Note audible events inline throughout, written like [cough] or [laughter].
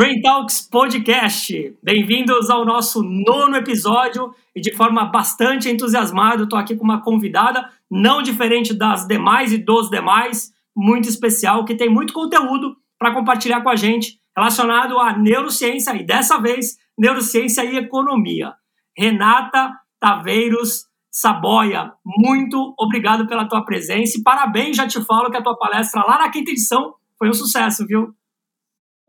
Brain Talks Podcast. Bem-vindos ao nosso nono episódio e de forma bastante entusiasmado, estou aqui com uma convidada não diferente das demais e dos demais, muito especial, que tem muito conteúdo para compartilhar com a gente relacionado à neurociência e dessa vez neurociência e economia. Renata Taveiros Saboia, muito obrigado pela tua presença e parabéns, já te falo que a tua palestra lá na quinta edição foi um sucesso, viu?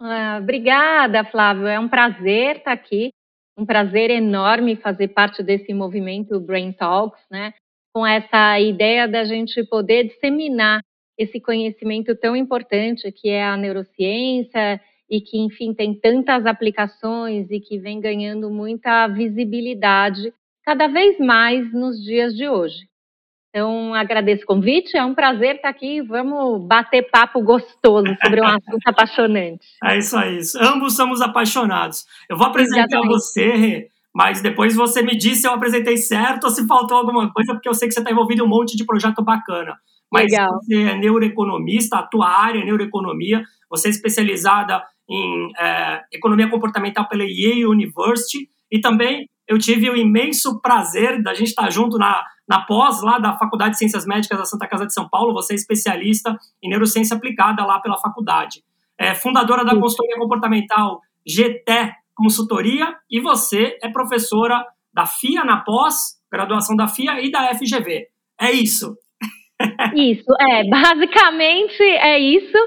Ah, obrigada, Flávio. É um prazer estar aqui, um prazer enorme fazer parte desse movimento Brain Talks, né? Com essa ideia da gente poder disseminar esse conhecimento tão importante que é a neurociência e que, enfim, tem tantas aplicações e que vem ganhando muita visibilidade cada vez mais nos dias de hoje. Então, agradeço o convite, é um prazer estar aqui. Vamos bater papo gostoso sobre um assunto [laughs] apaixonante. É isso aí, ambos somos apaixonados. Eu vou apresentar Exatamente. você, mas depois você me diz se eu apresentei certo ou se faltou alguma coisa, porque eu sei que você está envolvido em um monte de projeto bacana. Mas Legal. você é neuroeconomista, a tua área é neuroeconomia, você é especializada em é, economia comportamental pela Yale University e também eu tive o imenso prazer da gente estar junto na, na pós lá da Faculdade de Ciências Médicas da Santa Casa de São Paulo. Você é especialista em neurociência aplicada lá pela faculdade. É fundadora da consultoria comportamental GT Consultoria e você é professora da FIA na pós, graduação da FIA e da FGV. É isso. Isso, é, [laughs] basicamente é isso.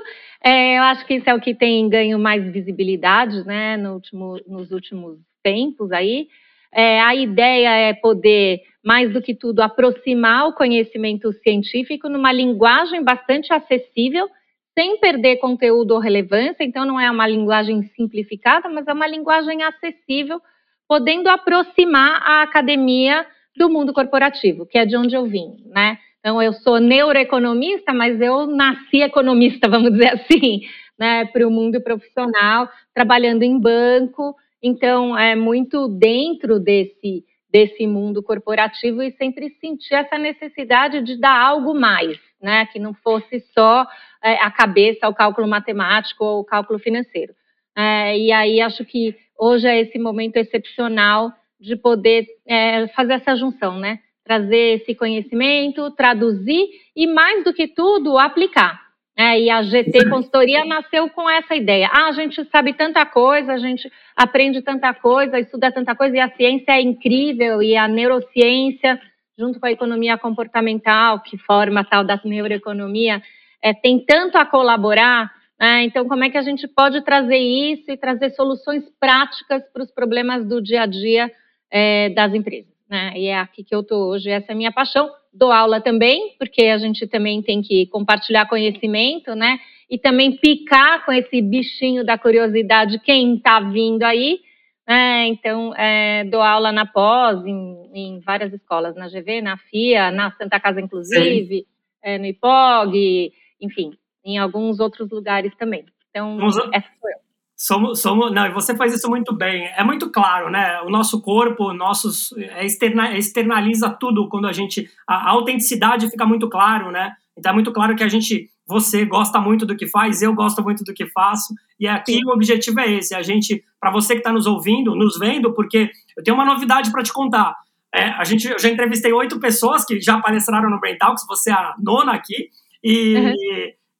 É, eu acho que isso é o que tem ganho mais visibilidade, né, no último, nos últimos tempos aí. É, a ideia é poder, mais do que tudo, aproximar o conhecimento científico numa linguagem bastante acessível, sem perder conteúdo ou relevância. Então, não é uma linguagem simplificada, mas é uma linguagem acessível, podendo aproximar a academia do mundo corporativo, que é de onde eu vim, né? Então, eu sou neuroeconomista, mas eu nasci economista, [laughs] vamos dizer assim, né, para o mundo profissional, trabalhando em banco, então, é muito dentro desse, desse mundo corporativo e sempre senti essa necessidade de dar algo mais, né? Que não fosse só é, a cabeça, o cálculo matemático ou o cálculo financeiro. É, e aí acho que hoje é esse momento excepcional de poder é, fazer essa junção, né? Trazer esse conhecimento, traduzir e, mais do que tudo, aplicar. É, e a GT Consultoria nasceu com essa ideia. Ah, a gente sabe tanta coisa, a gente aprende tanta coisa, estuda tanta coisa, e a ciência é incrível, e a neurociência, junto com a economia comportamental, que forma a tal da neuroeconomia, é, tem tanto a colaborar. Né? Então, como é que a gente pode trazer isso e trazer soluções práticas para os problemas do dia a dia é, das empresas? Né? E é aqui que eu estou hoje, essa é a minha paixão dou aula também, porque a gente também tem que compartilhar conhecimento, né? E também picar com esse bichinho da curiosidade quem está vindo aí. Né? Então, é, dou aula na pós, em, em, várias escolas, na GV, na FIA, na Santa Casa, inclusive, é, no IPOG, enfim, em alguns outros lugares também. Então, essa sou eu. Somos, somos, não, você faz isso muito bem. É muito claro, né? O nosso corpo, nossos, é externa, externaliza tudo quando a gente. A, a, autenticidade fica muito claro, né? Então é muito claro que a gente. Você gosta muito do que faz, eu gosto muito do que faço. E aqui Sim. o objetivo é esse: a gente, para você que está nos ouvindo, nos vendo, porque eu tenho uma novidade para te contar. É, a gente, eu já entrevistei oito pessoas que já palestraram no Brain Talks, você é a nona aqui. E. Uhum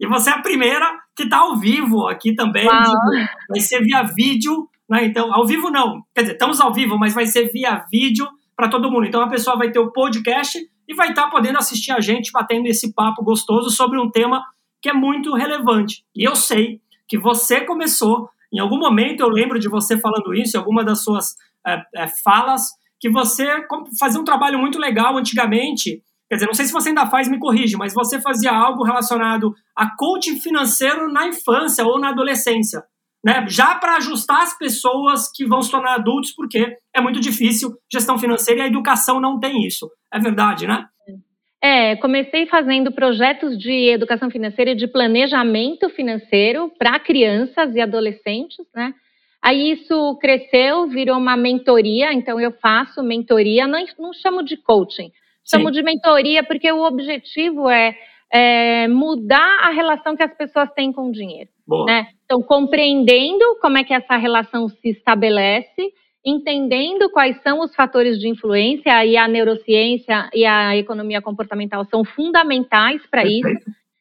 e você é a primeira que está ao vivo aqui também. Vai ser via vídeo, né? Então, ao vivo não. Quer dizer, estamos ao vivo, mas vai ser via vídeo para todo mundo. Então a pessoa vai ter o podcast e vai estar tá podendo assistir a gente batendo esse papo gostoso sobre um tema que é muito relevante. E eu sei que você começou, em algum momento eu lembro de você falando isso, em alguma das suas é, é, falas, que você fazia um trabalho muito legal antigamente Quer dizer, não sei se você ainda faz, me corrige, mas você fazia algo relacionado a coaching financeiro na infância ou na adolescência, né? Já para ajustar as pessoas que vão se tornar adultos, porque é muito difícil gestão financeira e a educação não tem isso. É verdade, né? É, comecei fazendo projetos de educação financeira e de planejamento financeiro para crianças e adolescentes, né? Aí isso cresceu, virou uma mentoria, então eu faço mentoria, não, não chamo de coaching, Chamo de mentoria porque o objetivo é, é, mudar a relação que as pessoas têm com o dinheiro. Né? Então, compreendendo como é que essa relação se estabelece, entendendo quais são os fatores de influência, e a neurociência e a economia comportamental são fundamentais para isso.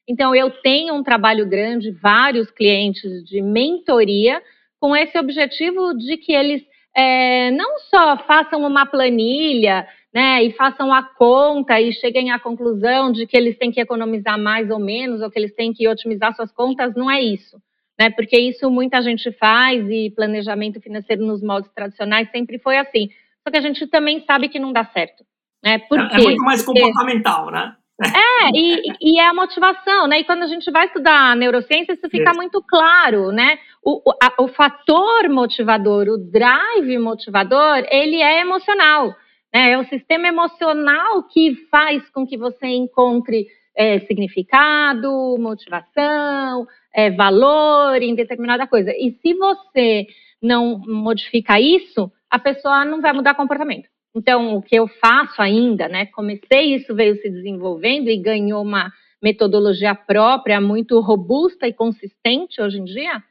Então, eu tenho um trabalho grande, vários clientes de mentoria, com esse objetivo de que eles é, não só façam uma planilha né, e façam a conta e cheguem à conclusão de que eles têm que economizar mais ou menos, ou que eles têm que otimizar suas contas, não é isso. Né, porque isso muita gente faz e planejamento financeiro nos moldes tradicionais sempre foi assim. Só que a gente também sabe que não dá certo. Né? Por é, é muito mais comportamental, né? É, e, e, é a motivação, né? E quando a gente vai estudar neurociência, isso fica muito claro, né? O, o, a, o fator motivador, o drive motivador, ele é emocional. Né? É o sistema emocional que faz com que você encontre é, significado, motivação, é, valor em determinada coisa. E se você não modifica isso, a pessoa não vai mudar comportamento. Então, o que eu faço ainda, né? Comecei, isso veio se desenvolvendo e ganhou uma metodologia própria, muito robusta e consistente hoje em dia,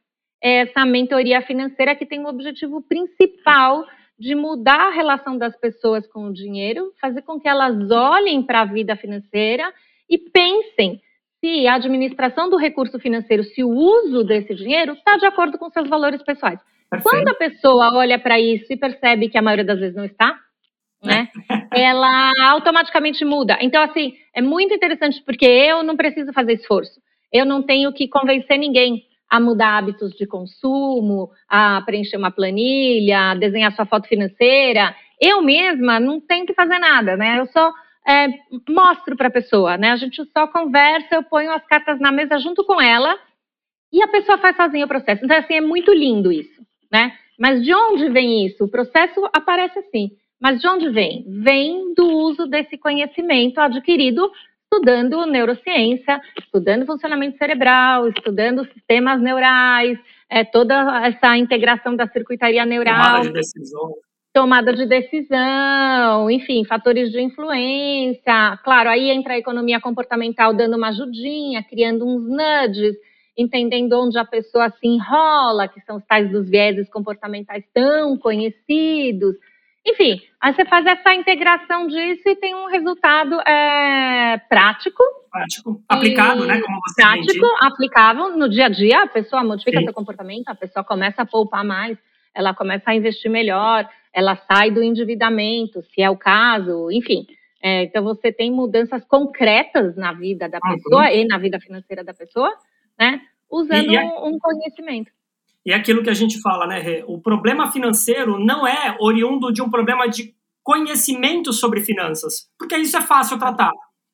é essa mentoria financeira que tem o objetivo principal de mudar a relação das pessoas com o dinheiro, fazer com que elas olhem para a vida financeira e pensem se a administração do recurso financeiro, se o uso desse dinheiro está de acordo com seus valores pessoais. Perfeito. Quando a pessoa olha para isso e percebe que a maioria das vezes não está, né? ela automaticamente muda. Então, assim, é muito interessante porque eu não preciso fazer esforço. Eu não tenho que convencer ninguém a mudar hábitos de consumo, a preencher uma planilha, a desenhar sua foto financeira. Eu mesma não tenho que fazer nada, né? Eu só é, mostro para a pessoa, né? A gente só conversa, eu ponho as cartas na mesa junto com ela e a pessoa faz sozinha o processo. Então, assim, é muito lindo isso, né? Mas de onde vem isso? O processo aparece assim. Mas de onde vem? Vem do uso desse conhecimento adquirido estudando neurociência, estudando funcionamento cerebral, estudando sistemas neurais, é, toda essa integração da circuitaria neural. Tomada de decisão. Tomada de decisão, enfim, fatores de influência. Claro, aí entra a economia comportamental dando uma ajudinha, criando uns nudges, entendendo onde a pessoa se enrola, que são os tais dos vieses comportamentais tão conhecidos. Enfim, aí você faz essa integração disso e tem um resultado é, prático. Prático, aplicado, né? Como você Prático, aplicável no dia a dia, a pessoa modifica Sim. seu comportamento, a pessoa começa a poupar mais, ela começa a investir melhor, ela sai do endividamento, se é o caso, enfim. É, então você tem mudanças concretas na vida da pessoa uhum. e na vida financeira da pessoa, né? Usando e, e um, um conhecimento. E é aquilo que a gente fala, né, Rê? O problema financeiro não é oriundo de um problema de conhecimento sobre finanças, porque isso é fácil tratar.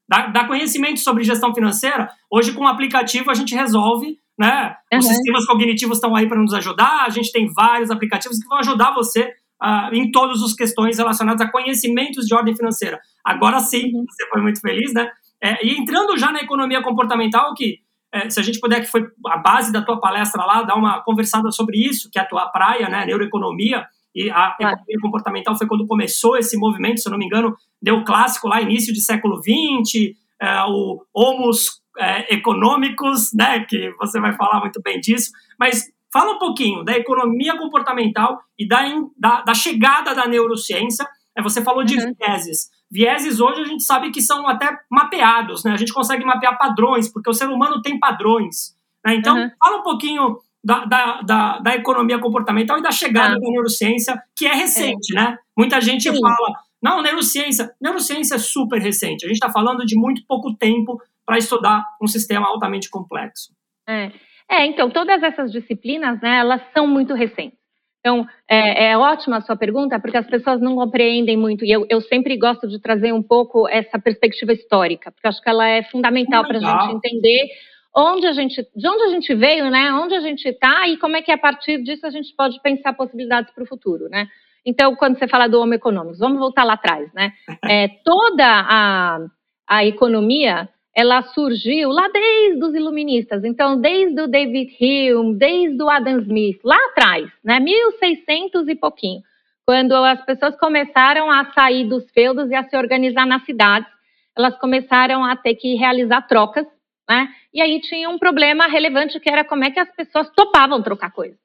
Dar, conhecimento sobre gestão financeira, hoje com o aplicativo a gente resolve, né? Uhum. Os sistemas cognitivos estão aí para nos ajudar, a gente tem vários aplicativos que vão ajudar você uh, em todas as questões relacionadas a conhecimentos de ordem financeira. Agora sim, uhum. você foi muito feliz, né? É, e entrando já na economia comportamental, que é, se a gente puder, que foi a base da tua palestra lá, dar uma conversada sobre isso, que é a tua praia, né, neuroeconomia, e a claro. economia comportamental foi quando começou esse movimento, se eu não me engano, deu clássico lá, início de século XX, é, o Homos é, Econômicos, né, que você vai falar muito bem disso, mas fala um pouquinho da economia comportamental e da, da, da chegada da neurociência, é, você falou de uhum. vieses, Vieses hoje a gente sabe que são até mapeados, né? A gente consegue mapear padrões, porque o ser humano tem padrões. Né? Então, uhum. fala um pouquinho da, da, da, da, economia comportamental e da chegada ah. da neurociência, que é recente, é. né? Muita gente Sim. fala, não, neurociência, neurociência é super recente. A gente está falando de muito pouco tempo para estudar um sistema altamente complexo. É. é, então, todas essas disciplinas, né, elas são muito recentes. Então, é, é, ótima a sua pergunta, porque as pessoas não compreendem muito, e eu, eu, sempre gosto de trazer um pouco essa perspectiva histórica, porque acho que ela é fundamental para a gente entender onde a gente, de onde a gente veio, né? Onde a gente está e como é que a partir disso a gente pode pensar possibilidades para o futuro, né? Então, quando você fala do Homo econômico, vamos voltar lá atrás, né? [laughs] É, toda a, a economia ela surgiu lá desde os iluministas, então desde o David Hume, desde o Adam Smith, lá atrás, né, 1600 e pouquinho, quando as pessoas começaram a sair dos feudos e a se organizar nas cidades, elas começaram a ter que realizar trocas Né? E aí tinha um problema relevante que era como é que as pessoas topavam trocar coisas.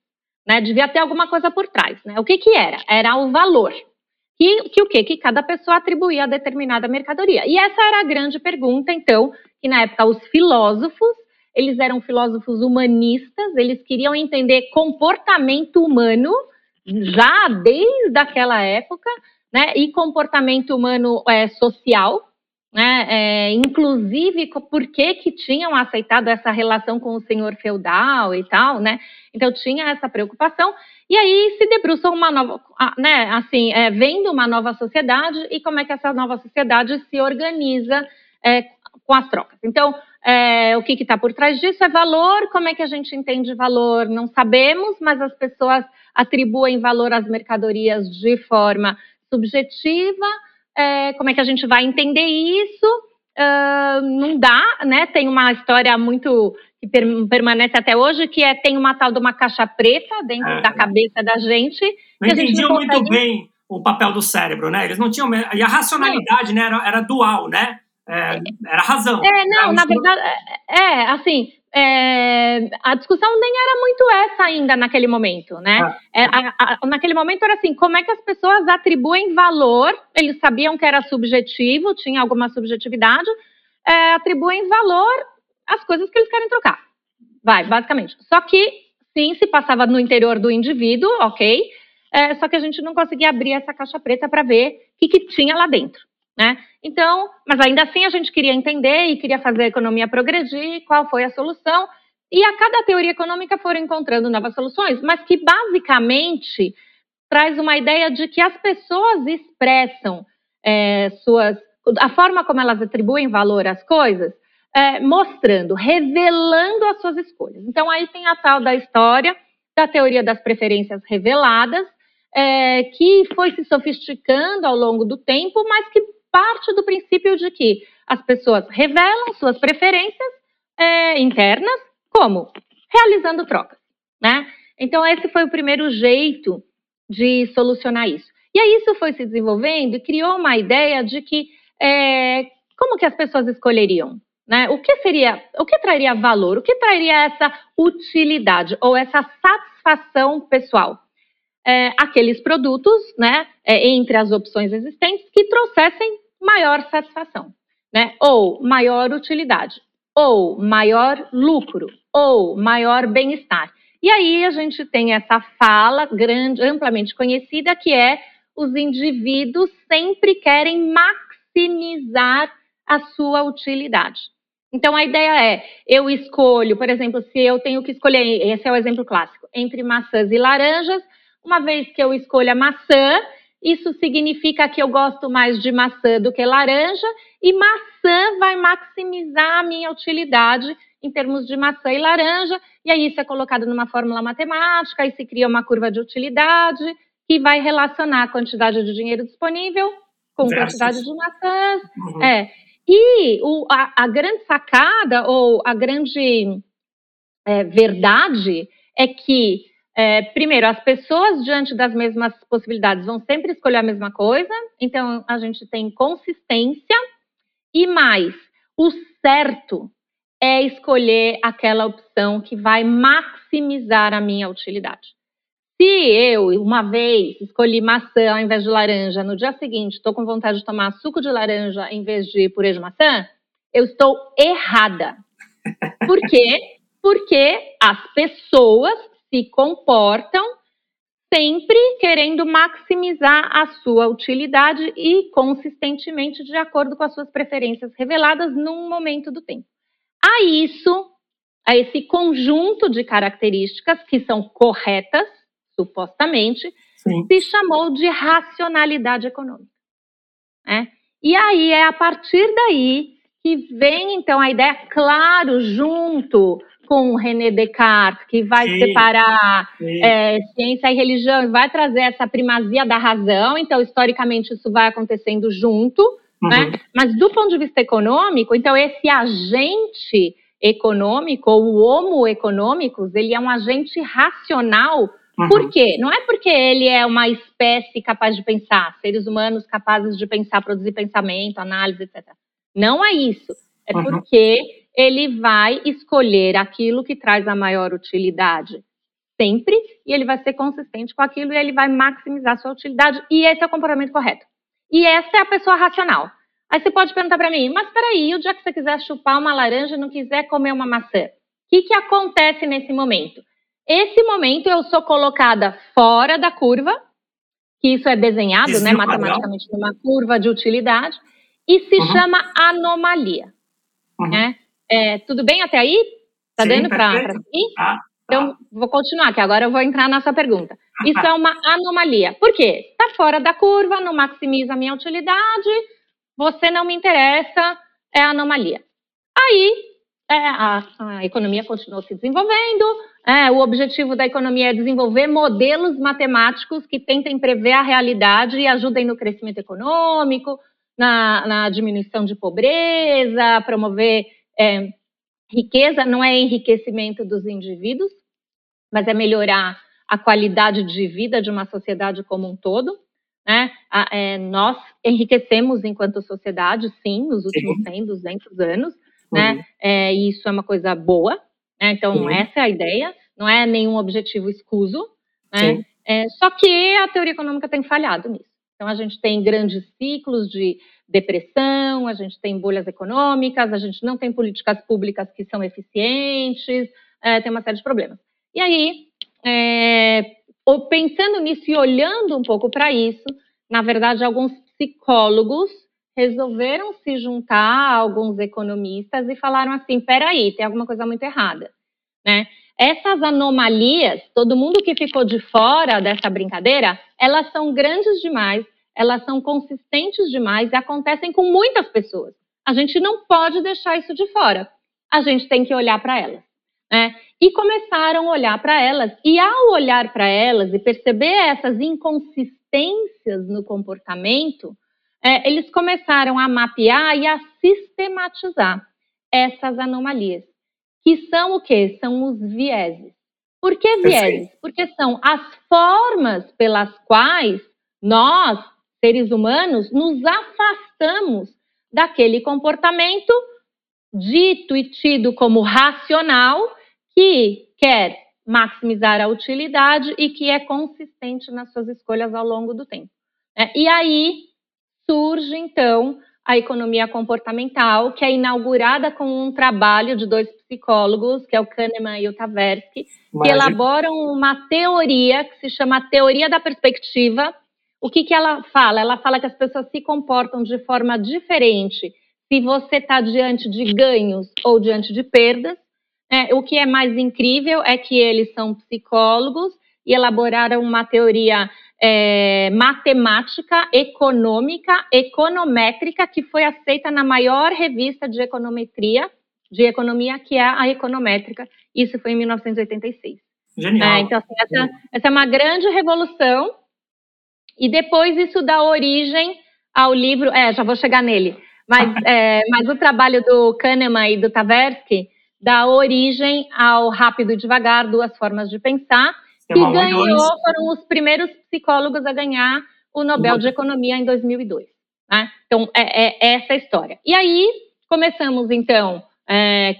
Né? Devia ter alguma coisa por trás. Né? O que, que era? Era o valor. Que, que o quê? Que cada pessoa atribuía a determinada mercadoria. E essa era a grande pergunta, então, que na época os filósofos, eles eram filósofos humanistas, eles queriam entender comportamento humano já desde aquela época, né? E comportamento humano é, social, né? É, inclusive por que que tinham aceitado essa relação com o senhor feudal e tal, né? Então tinha essa preocupação e aí se debruçam uma nova, né? Assim, é, vendo uma nova sociedade e como é que essa nova sociedade se organiza é, com as trocas. Então, é, o que está por trás disso é valor. Como é que a gente entende valor? Não sabemos, mas as pessoas atribuem valor às mercadorias de forma subjetiva é, como é que a gente vai entender isso? Uh, não dá, né? Tem uma história muito que per permanece até hoje, que é tem uma tal de uma caixa preta dentro é. da cabeça da gente. Não entendiam não consegue... muito bem o papel do cérebro, né? Eles não tinham. E a racionalidade, né, era, era dual, né? É, era razão. É, não, na verdade, é, é assim, é, a discussão nem era muito essa ainda naquele momento, né? Ah. É, a, a, naquele momento era assim, como é que as pessoas atribuem valor, eles sabiam que era subjetivo, tinha alguma subjetividade, é, atribuem valor às coisas que eles querem trocar. Vai, basicamente. Só que, sim, se passava no interior do indivíduo, ok, é, só que a gente não conseguia abrir essa caixa preta para ver o que, que tinha lá dentro. Né? Então, mas ainda assim a gente queria entender e queria fazer a economia progredir, qual foi a solução, e a cada teoria econômica foram encontrando novas soluções, mas que basicamente traz uma ideia de que as pessoas expressam é, suas, a forma como elas atribuem valor às coisas, é, mostrando, revelando as suas escolhas. Então aí tem a tal da história da teoria das preferências reveladas, é, que foi se sofisticando ao longo do tempo, mas que parte do princípio de que as pessoas revelam suas preferências é, internas, como? Realizando trocas, né? Então, esse foi o primeiro jeito de solucionar isso. E aí isso foi se desenvolvendo e criou uma ideia de que é, como que as pessoas escolheriam, né? O que seria, o que traria valor, o que traria essa utilidade ou essa satisfação pessoal? É, aqueles produtos, né, é, entre as opções existentes, que trouxessem maior satisfação, né? Ou maior utilidade, ou maior lucro, ou maior bem-estar. E aí a gente tem essa fala grande, amplamente conhecida, que é os indivíduos sempre querem maximizar a sua utilidade. Então a ideia é, eu escolho, por exemplo, se eu tenho que escolher, esse é o exemplo clássico, entre maçãs e laranjas, uma vez que eu escolho a maçã, isso significa que eu gosto mais de maçã do que laranja, e maçã vai maximizar a minha utilidade em termos de maçã e laranja, e aí isso é colocado numa fórmula matemática, e se cria uma curva de utilidade que vai relacionar a quantidade de dinheiro disponível com a quantidade de maçãs. Uhum. É. E o, a, a, grande sacada, ou a grande é, verdade, é que é, primeiro, as pessoas diante das mesmas possibilidades vão sempre escolher a mesma coisa, então a gente tem consistência e mais, o certo é escolher aquela opção que vai maximizar a minha utilidade. Se eu, uma vez, escolhi maçã ao invés de laranja, no dia seguinte estou com vontade de tomar suco de laranja em vez de purê de maçã, eu estou errada. Por quê? Porque as pessoas se comportam sempre querendo maximizar a sua utilidade e consistentemente de acordo com as suas preferências reveladas num momento do tempo. A isso, a esse conjunto de características que são corretas, supostamente, Sim. se chamou de racionalidade econômica. Né? E aí é a partir daí que vem então a ideia, claro, junto com René Descartes, que vai sim, separar sim. É, ciência e religião, vai trazer essa primazia da razão, então, historicamente, isso vai acontecendo junto, uhum. né? Mas do ponto de vista econômico, então, esse agente econômico, ou o homo econômicos, ele é um agente racional, uhum. por quê? Não é porque ele é uma espécie capaz de pensar, seres humanos capazes de pensar, produzir pensamento, análise, etc. Não é isso. É uhum. porque ele vai escolher aquilo que traz a maior utilidade sempre, e ele vai ser consistente com aquilo e ele vai maximizar a sua utilidade, e esse é o comportamento correto. E essa é a pessoa racional. Aí você pode perguntar para mim, mas peraí, o dia que você quiser chupar uma laranja e não quiser comer uma maçã, o que, que acontece nesse momento? Esse momento eu sou colocada fora da curva, que isso é desenhado né, matematicamente numa curva de utilidade, e se uhum. chama anomalia. Uhum. Né? É, tudo bem até aí? Tá Sim, dando para seguir? Ah, então, vou continuar, que agora eu vou entrar na sua pergunta. Isso é uma anomalia. Por quê? Está fora da curva, não maximiza a minha utilidade, você não me interessa, é anomalia. Aí, é, a, a, economia continuou se desenvolvendo, é, o objetivo da economia é desenvolver modelos matemáticos que tentem prever a realidade e ajudem no crescimento econômico, na, na diminuição de pobreza, promover é, riqueza, não é enriquecimento dos indivíduos, mas é melhorar a qualidade de vida de uma sociedade como um todo. Né? A, é, nós enriquecemos enquanto sociedade, sim, nos últimos sim. 100, 200 anos, uhum. né? É, e isso é uma coisa boa. Né? Então, uhum. essa é a ideia, não é nenhum objetivo escuso. Né? É, só que a teoria econômica tem falhado nisso. Então, a gente tem grandes ciclos de depressão, a gente tem bolhas econômicas, a gente não tem políticas públicas que são eficientes, é, tem uma série de problemas. E aí, é, pensando nisso e olhando um pouco para isso, na verdade, alguns psicólogos resolveram se juntar a alguns economistas e falaram assim: peraí, tem alguma coisa muito errada. Né? Essas anomalias, todo mundo que ficou de fora dessa brincadeira, elas são grandes demais, elas são consistentes demais e acontecem com muitas pessoas. A gente não pode deixar isso de fora. A gente tem que olhar para elas. Né? E começaram a olhar para elas. E ao olhar para elas e perceber essas inconsistências no comportamento, é, eles começaram a mapear e a sistematizar essas anomalias que são o quê? São os vieses. Por que vieses? Porque são as formas pelas quais nós, seres humanos, nos afastamos daquele comportamento dito e tido como racional, que quer maximizar a utilidade e que é consistente nas suas escolhas ao longo do tempo. É, e aí surge, então, a economia comportamental, que é inaugurada com um trabalho de dois psicólogos, que é o Kahneman e o Tversky, que elaboram uma teoria que se chama teoria da perspectiva. O que, que ela fala? Ela fala que as pessoas se comportam de forma diferente se você está diante de ganhos ou diante de perdas. É, o que é mais incrível é que eles são psicólogos e elaboraram uma teoria é, matemática, econômica, econométrica, que foi aceita na maior revista de econometria, de economia, que é a Econométrica. Isso foi em 1986. Genial. É, então, assim, essa, essa é uma grande revolução. E depois isso dá origem ao livro. É, já vou chegar nele. Mas, [laughs] é, mas o trabalho do Kahneman e do Tversky dá origem ao Rápido e Devagar, Duas Formas de Pensar, que ganhou, foram os primeiros psicólogos a ganhar o Nobel de Economia em 2002. Né? Então, é, é, é, essa a história. E aí, começamos, então, é,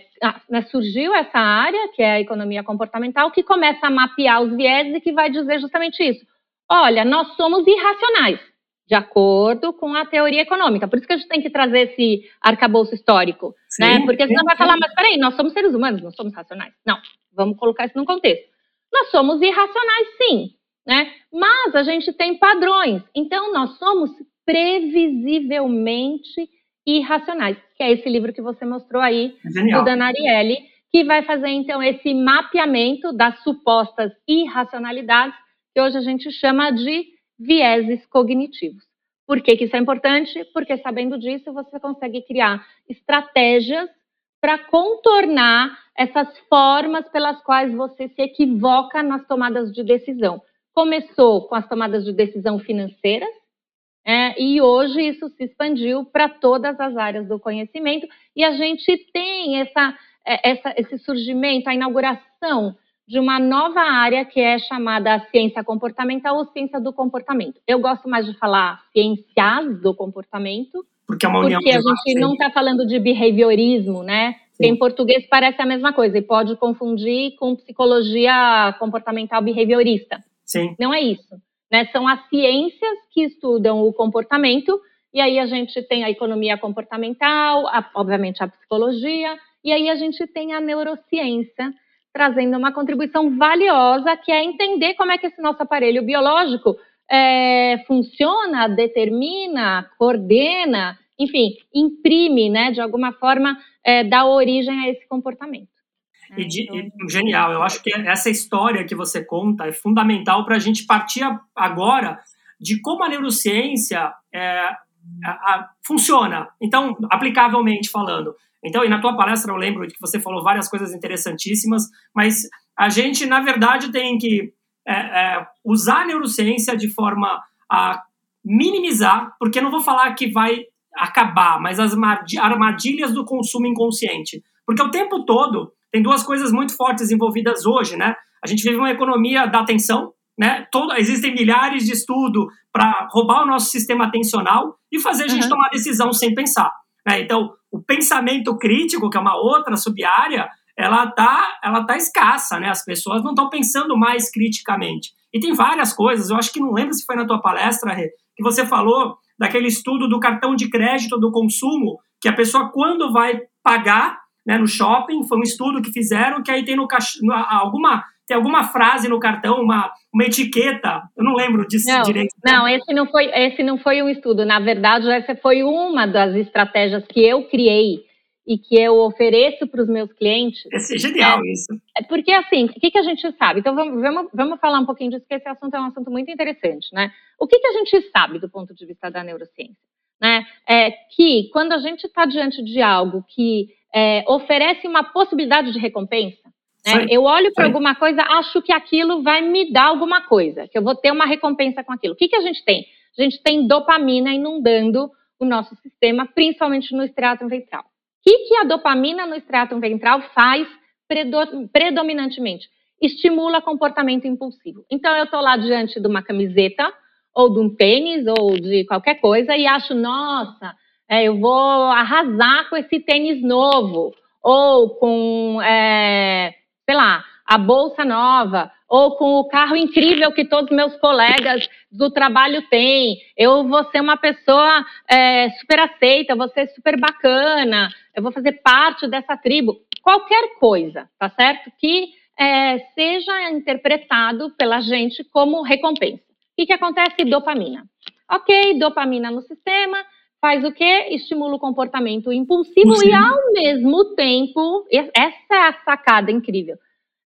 né, surgiu essa área, que é a economia comportamental, que começa a mapear os vieses e que vai dizer justamente isso. Olha, nós somos irracionais, de acordo com a teoria econômica. Por isso que a gente tem que trazer esse arcabouço histórico, sim, né? Porque senão sim, vai falar, mas peraí, nós somos seres humanos, não somos racionais. Não, vamos colocar isso num contexto. Nós somos irracionais, sim, né? Mas a gente tem padrões. Então, nós somos previsivelmente irracionais, que é esse livro que você mostrou aí, Genial. do Danarielli, que vai fazer, então, esse mapeamento das supostas irracionalidades, que hoje a gente chama de vieses cognitivos. Por que, que isso é importante? Porque sabendo disso, você consegue criar estratégias para contornar essas formas pelas quais você se equivoca nas tomadas de decisão. Começou com as tomadas de decisão financeiras, é, e hoje isso se expandiu para todas as áreas do conhecimento, e a gente tem essa, é, essa, esse surgimento, a inauguração de uma nova área que é chamada ciência comportamental ou ciência do comportamento. Eu gosto mais de falar ciências do comportamento, porque, é uma união porque a gente não está falando de behaviorismo, né? Sim. Em português parece a mesma coisa e pode confundir com psicologia comportamental behaviorista. Sim. Não é isso. Né? São as ciências que estudam o comportamento, e aí a gente tem a economia comportamental, a, obviamente a psicologia, e aí a gente tem a neurociência, trazendo uma contribuição valiosa, que é entender como é que esse nosso aparelho biológico é, funciona, determina, coordena, enfim, imprime, né, de alguma forma, é, dá origem a esse comportamento. E, de, e, genial, eu acho que essa história que você conta é fundamental para a gente partir agora de como a neurociência é, a, a, funciona. Então, aplicavelmente falando. Então, e na tua palestra eu lembro que você falou várias coisas interessantíssimas, mas a gente, na verdade, tem que é, é, usar a neurociência de forma a minimizar, porque não vou falar que vai acabar, mas as armadilhas do consumo inconsciente. Porque o tempo todo tem duas coisas muito fortes envolvidas hoje, né? A gente vive uma economia da atenção, né? Todo, existem milhares de estudos para roubar o nosso sistema atencional e fazer a gente uhum. tomar decisão sem pensar. Né? Então, o pensamento crítico, que é uma outra sub-área, ela tá, ela tá escassa, né? As pessoas não estão pensando mais criticamente. E tem várias coisas, eu acho que não lembro se foi na tua palestra, Rê, que você falou daquele estudo do cartão de crédito do consumo, que a pessoa, quando vai pagar né, no shopping, foi um estudo que fizeram, que aí tem no, alguma tem alguma frase no cartão, uma, uma etiqueta, eu não lembro disso não, direito. Não, esse não, foi, esse não foi um estudo, na verdade, essa foi uma das estratégias que eu criei e que eu ofereço para os meus clientes. Esse é genial é, isso. É porque, assim, o que, que a gente sabe? Então, vamos, vamos, vamos falar um pouquinho disso, porque esse assunto é um assunto muito interessante, né? O que, que a gente sabe do ponto de vista da neurociência? Né? É que quando a gente está diante de algo que é, oferece uma possibilidade de recompensa, né? eu olho para alguma coisa, acho que aquilo vai me dar alguma coisa, que eu vou ter uma recompensa com aquilo. O que, que a gente tem? A gente tem dopamina inundando o nosso sistema, principalmente no estrato ventral que, que a dopamina no estrato ventral faz predominantemente? Estimula comportamento impulsivo. Então, eu estou lá diante de uma camiseta, ou de um tênis, ou de qualquer coisa, e acho, nossa, é, eu vou arrasar com esse tênis novo, ou com, é, sei lá, a bolsa nova, ou com o carro incrível que todos meus colegas do trabalho têm. Eu vou ser uma pessoa é, super aceita, vou ser super bacana, eu vou fazer parte dessa tribo. Qualquer coisa, tá certo? Que é, seja interpretado pela gente como recompensa. O que, que acontece? Dopamina. Ok, dopamina no sistema, faz o quê? Estimula o comportamento impulsivo Sim. e, ao mesmo tempo, essa é a sacada incrível,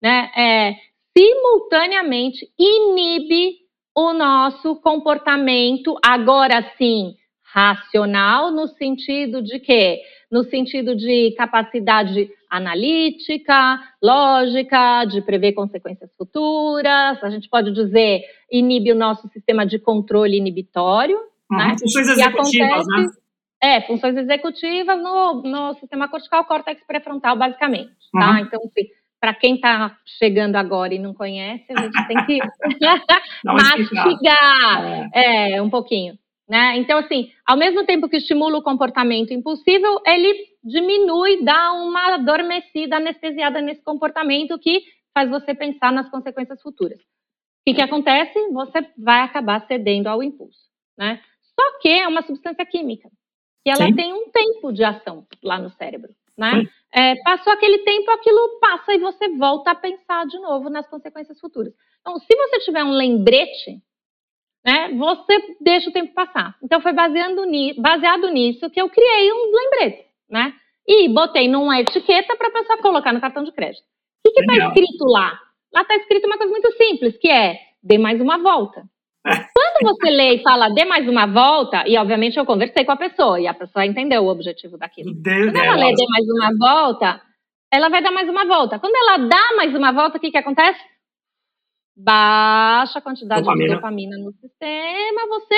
né? É, simultaneamente inibe o nosso comportamento, agora sim, racional, no sentido de quê? No sentido de capacidade analítica, lógica, de prever consequências futuras. A gente pode dizer inibe o nosso sistema de controle inibitório. Uhum, né? Funções executivas, acontece, né? É, funções executivas no, no sistema cortical, córtex pré-frontal, basicamente. Tá? Uhum. Então, assim, para quem está chegando agora e não conhece, a gente tem que [laughs] mastigar é. é, um pouquinho. Né? Então, assim, ao mesmo tempo que estimula o comportamento impulsivo, ele diminui, dá uma adormecida, anestesiada nesse comportamento que faz você pensar nas consequências futuras. O que, que acontece? Você vai acabar cedendo ao impulso. Né? Só que é uma substância química, que ela Sim. tem um tempo de ação lá no cérebro. Né? É, passou aquele tempo, aquilo passa e você volta a pensar de novo nas consequências futuras. Então, se você tiver um lembrete, né, você deixa o tempo passar. Então, foi baseado, ni baseado nisso que eu criei uns lembretes, né? E botei numa etiqueta para a pessoa colocar no cartão de crédito. O que está escrito lá? Lá está escrito uma coisa muito simples, que é dê mais uma volta. Quando você lê e fala dê mais uma volta, e obviamente eu conversei com a pessoa, e a pessoa entendeu o objetivo daquilo. Quando ela lê dê mais uma volta, ela vai dar mais uma volta. Quando ela dá mais uma volta, o que, que acontece? Baixa a quantidade dopamina. de dopamina no sistema, você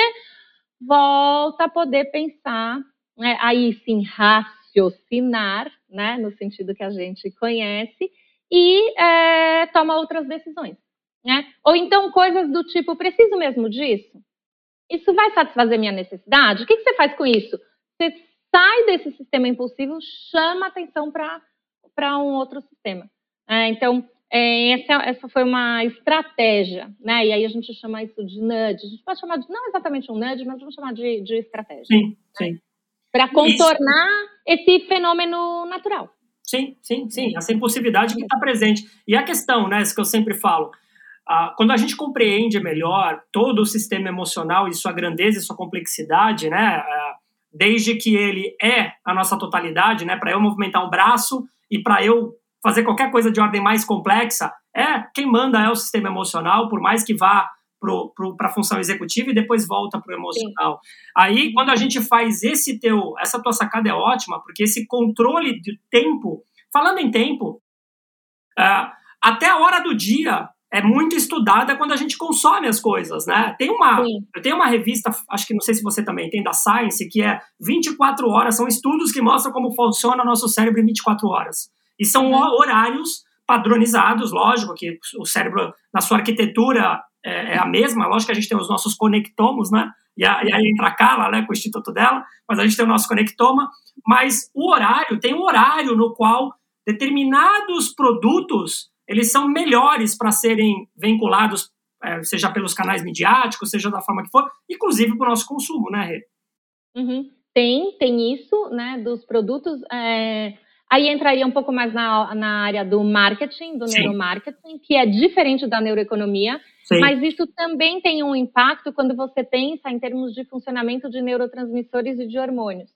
volta a poder pensar, né? aí sim, raciocinar, né? no sentido que a gente conhece, e é, toma outras decisões. Né? Ou então coisas do tipo, preciso mesmo disso? Isso vai satisfazer minha necessidade? O que, que você faz com isso? Você sai desse sistema impulsivo, chama atenção para um outro sistema. É, então, é, essa, essa, foi uma estratégia, né? E aí a gente chama isso de nudge. A gente pode chamar de, não exatamente um nudge, mas vamos chamar de, de estratégia. Sim, sim. Né? Para contornar isso. esse fenômeno natural. Sim, sim, sim. Essa impulsividade que está presente. E a questão, né, isso que eu sempre falo, quando a gente compreende melhor todo o sistema emocional e sua grandeza e sua complexidade, né, desde que ele é a nossa totalidade, né, para eu movimentar um braço e para eu fazer qualquer coisa de ordem mais complexa, é quem manda é o sistema emocional, por mais que vá para a função executiva e depois volta para o emocional. Sim. Aí, quando a gente faz esse teu, essa tua sacada é ótima, porque esse controle de tempo, falando em tempo, uh, até a hora do dia é muito estudada quando a gente consome as coisas, né? Tem uma, eu tenho uma revista, acho que não sei se você também tem, da Science, que é 24 horas, são estudos que mostram como funciona o nosso cérebro em 24 horas. E são uhum. horários padronizados, lógico, que o cérebro, na sua arquitetura, é, é, a mesma. Lógico que a gente tem os nossos conectomos, né? E, a, e aí entra a Carla, né, com o instituto dela, mas a gente tem o nosso conectoma. Mas o horário, tem um horário no qual determinados produtos, eles são melhores para serem vinculados, é, seja pelos canais midiáticos, seja da forma que for, inclusive para o nosso consumo, né, Rê? Uhum. Tem, tem isso, né, dos produtos... É Aí entraria um pouco mais na, na área do marketing, do Sim. neuromarketing, que é diferente da neuroeconomia, Sim. mas isso também tem um impacto quando você pensa em termos de funcionamento de neurotransmissores e de hormônios.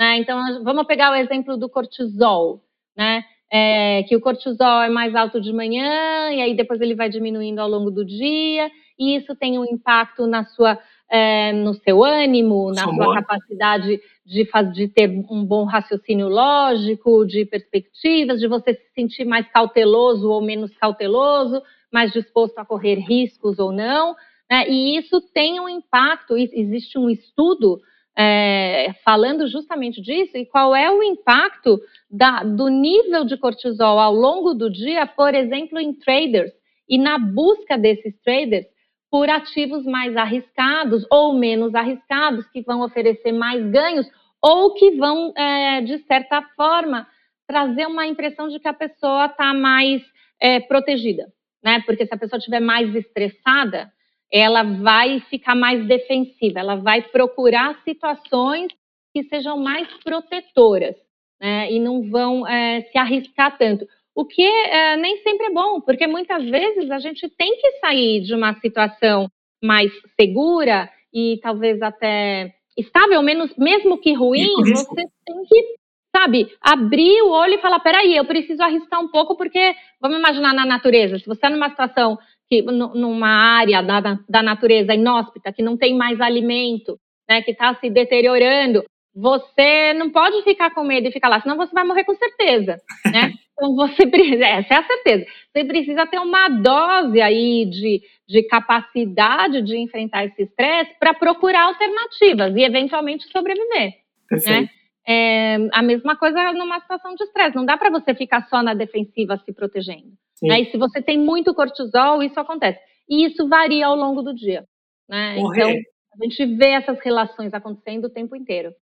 Né? Então, vamos pegar o exemplo do cortisol, né? É, que o cortisol é mais alto de manhã e aí depois ele vai diminuindo ao longo do dia, e isso tem um impacto na sua é, no seu ânimo, na sua capacidade de, fazer, de ter um bom raciocínio lógico, de perspectivas, de você se sentir mais cauteloso ou menos cauteloso, mais disposto a correr riscos ou não. Né? E isso tem um impacto, existe um estudo é, falando justamente disso, e qual é o impacto da, do nível de cortisol ao longo do dia, por exemplo, em traders, e na busca desses traders por ativos mais arriscados ou menos arriscados, que vão oferecer mais ganhos ou que vão, é, de certa forma, trazer uma impressão de que a pessoa está mais é, protegida, né? Porque se a pessoa estiver mais estressada, ela vai ficar mais defensiva, ela vai procurar situações que sejam mais protetoras, né? E não vão é, se arriscar tanto o que é, nem sempre é bom, porque muitas vezes a gente tem que sair de uma situação mais segura e talvez até estável, menos, mesmo que ruim, você tem que, sabe, abrir o olho e falar, peraí, eu preciso arriscar um pouco, porque, vamos imaginar na natureza, se você está numa situação, que, numa área da, da natureza inóspita, que não tem mais alimento, né, que está se deteriorando, você não pode ficar com medo e ficar lá, senão você vai morrer com certeza, né? [laughs] Então você [laughs] precisa, essa é a certeza. Você precisa ter uma dose aí de, de capacidade de enfrentar esse estresse para procurar alternativas e eventualmente sobreviver. Né? Perfeito. Né? É, a mesma coisa numa situação de estresse. Não dá para você ficar só na defensiva se protegendo. Né? E se você tem muito cortisol, isso acontece. E isso varia ao longo do dia. Né? Então, a gente vê essas relações acontecendo o tempo inteiro.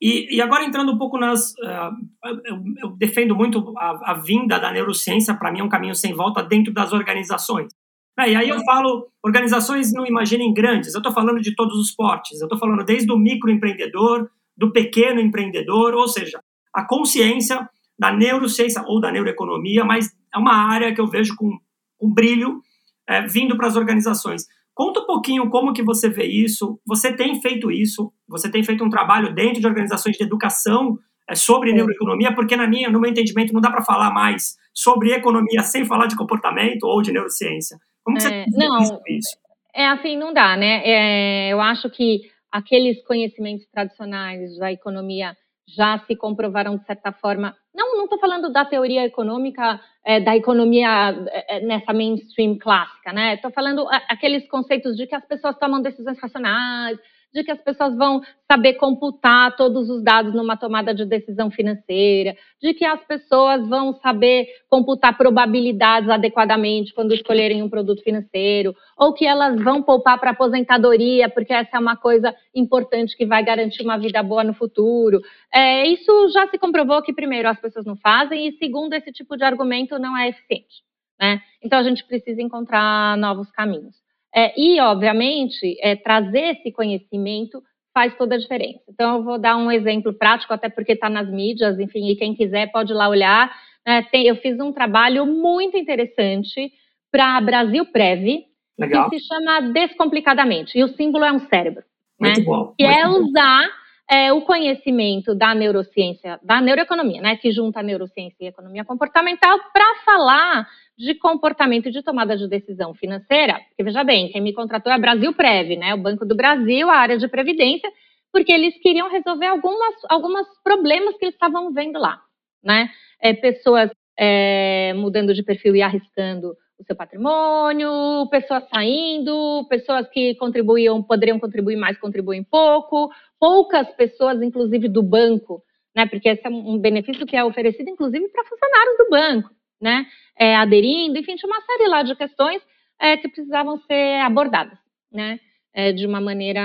E, e, agora entrando um pouco nas. Uh, eu, eu, defendo muito a, a vinda da neurociência, para mim é um caminho sem volta dentro das organizações. Ah, e aí eu falo, organizações não imaginem grandes, eu estou falando de todos os portes, eu estou falando desde o microempreendedor, do pequeno empreendedor, ou seja, a consciência da neurociência ou da neuroeconomia, mas é uma área que eu vejo com, com brilho é, vindo para as organizações. Conta um pouquinho como que você vê isso. Você tem feito isso? Você tem feito um trabalho dentro de organizações de educação é, sobre neuroeconomia? Porque na minha, no meu entendimento, não dá para falar mais sobre economia sem falar de comportamento ou de neurociência. Como que é, você não, isso? É assim, não dá, né? É, eu acho que aqueles conhecimentos tradicionais da economia já se comprovaram de certa forma. Não, não estou falando da teoria econômica, é, da economia é, é nessa mainstream clássica, né? Estou falando aqueles conceitos de que as pessoas tomam decisões racionais, de que as pessoas vão saber computar todos os dados numa tomada de decisão financeira, de que as pessoas vão saber computar probabilidades adequadamente quando escolherem um produto financeiro, ou que elas vão poupar para aposentadoria, porque essa é uma coisa importante que vai garantir uma vida boa no futuro. É, isso já se comprovou que, primeiro, as pessoas não fazem, e segundo, esse tipo de argumento não é eficiente. Né? Então, a gente precisa encontrar novos caminhos. É, e, obviamente, é, trazer esse conhecimento faz toda a diferença. Então, eu vou dar um exemplo prático, até porque está nas mídias, enfim, e quem quiser pode ir lá olhar. É, tem, eu fiz um trabalho muito interessante para Brasil Prev, Legal. que se chama Descomplicadamente, e o símbolo é um cérebro. Muito né? bom. Que muito é bom. usar é, o conhecimento da neurociência, da neuroeconomia, né, que junta a neurociência e a economia comportamental, para falar de comportamento de tomada de decisão financeira. Porque, veja bem, quem me contratou é Brasil Prev, né, o Banco do Brasil, a área de previdência, porque eles queriam resolver algumas, algumas problemas que eles estavam vendo lá. Né? É, pessoas é, mudando de perfil e arriscando o seu patrimônio, pessoas saindo, pessoas que contribuíam, poderiam contribuir mais, contribuem pouco, poucas pessoas, inclusive do banco, né? Porque esse é um benefício que é oferecido, inclusive, para funcionários do banco, né? É, aderindo, enfim, tinha uma série lá de questões é, que precisavam ser abordadas, né? É, de uma maneira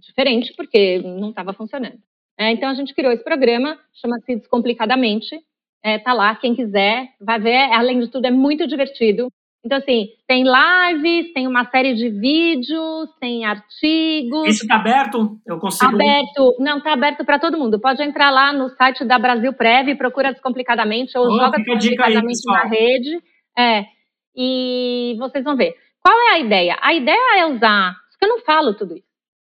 diferente, porque não estava funcionando. É, então a gente criou esse programa, chama-se Descomplicadamente, é, tá lá, quem quiser, vai ver. Além de tudo, é muito divertido. Então, assim, tem lives, tem uma série de vídeos, tem artigos. Isso está aberto? Eu consigo. Aberto. Não, está aberto para todo mundo. Pode entrar lá no site da Brasil Prev, procura descomplicadamente, ou oh, joga descomplicadamente aí, na rede. É. E vocês vão ver. Qual é a ideia? A ideia é usar. Porque eu não falo tudo isso.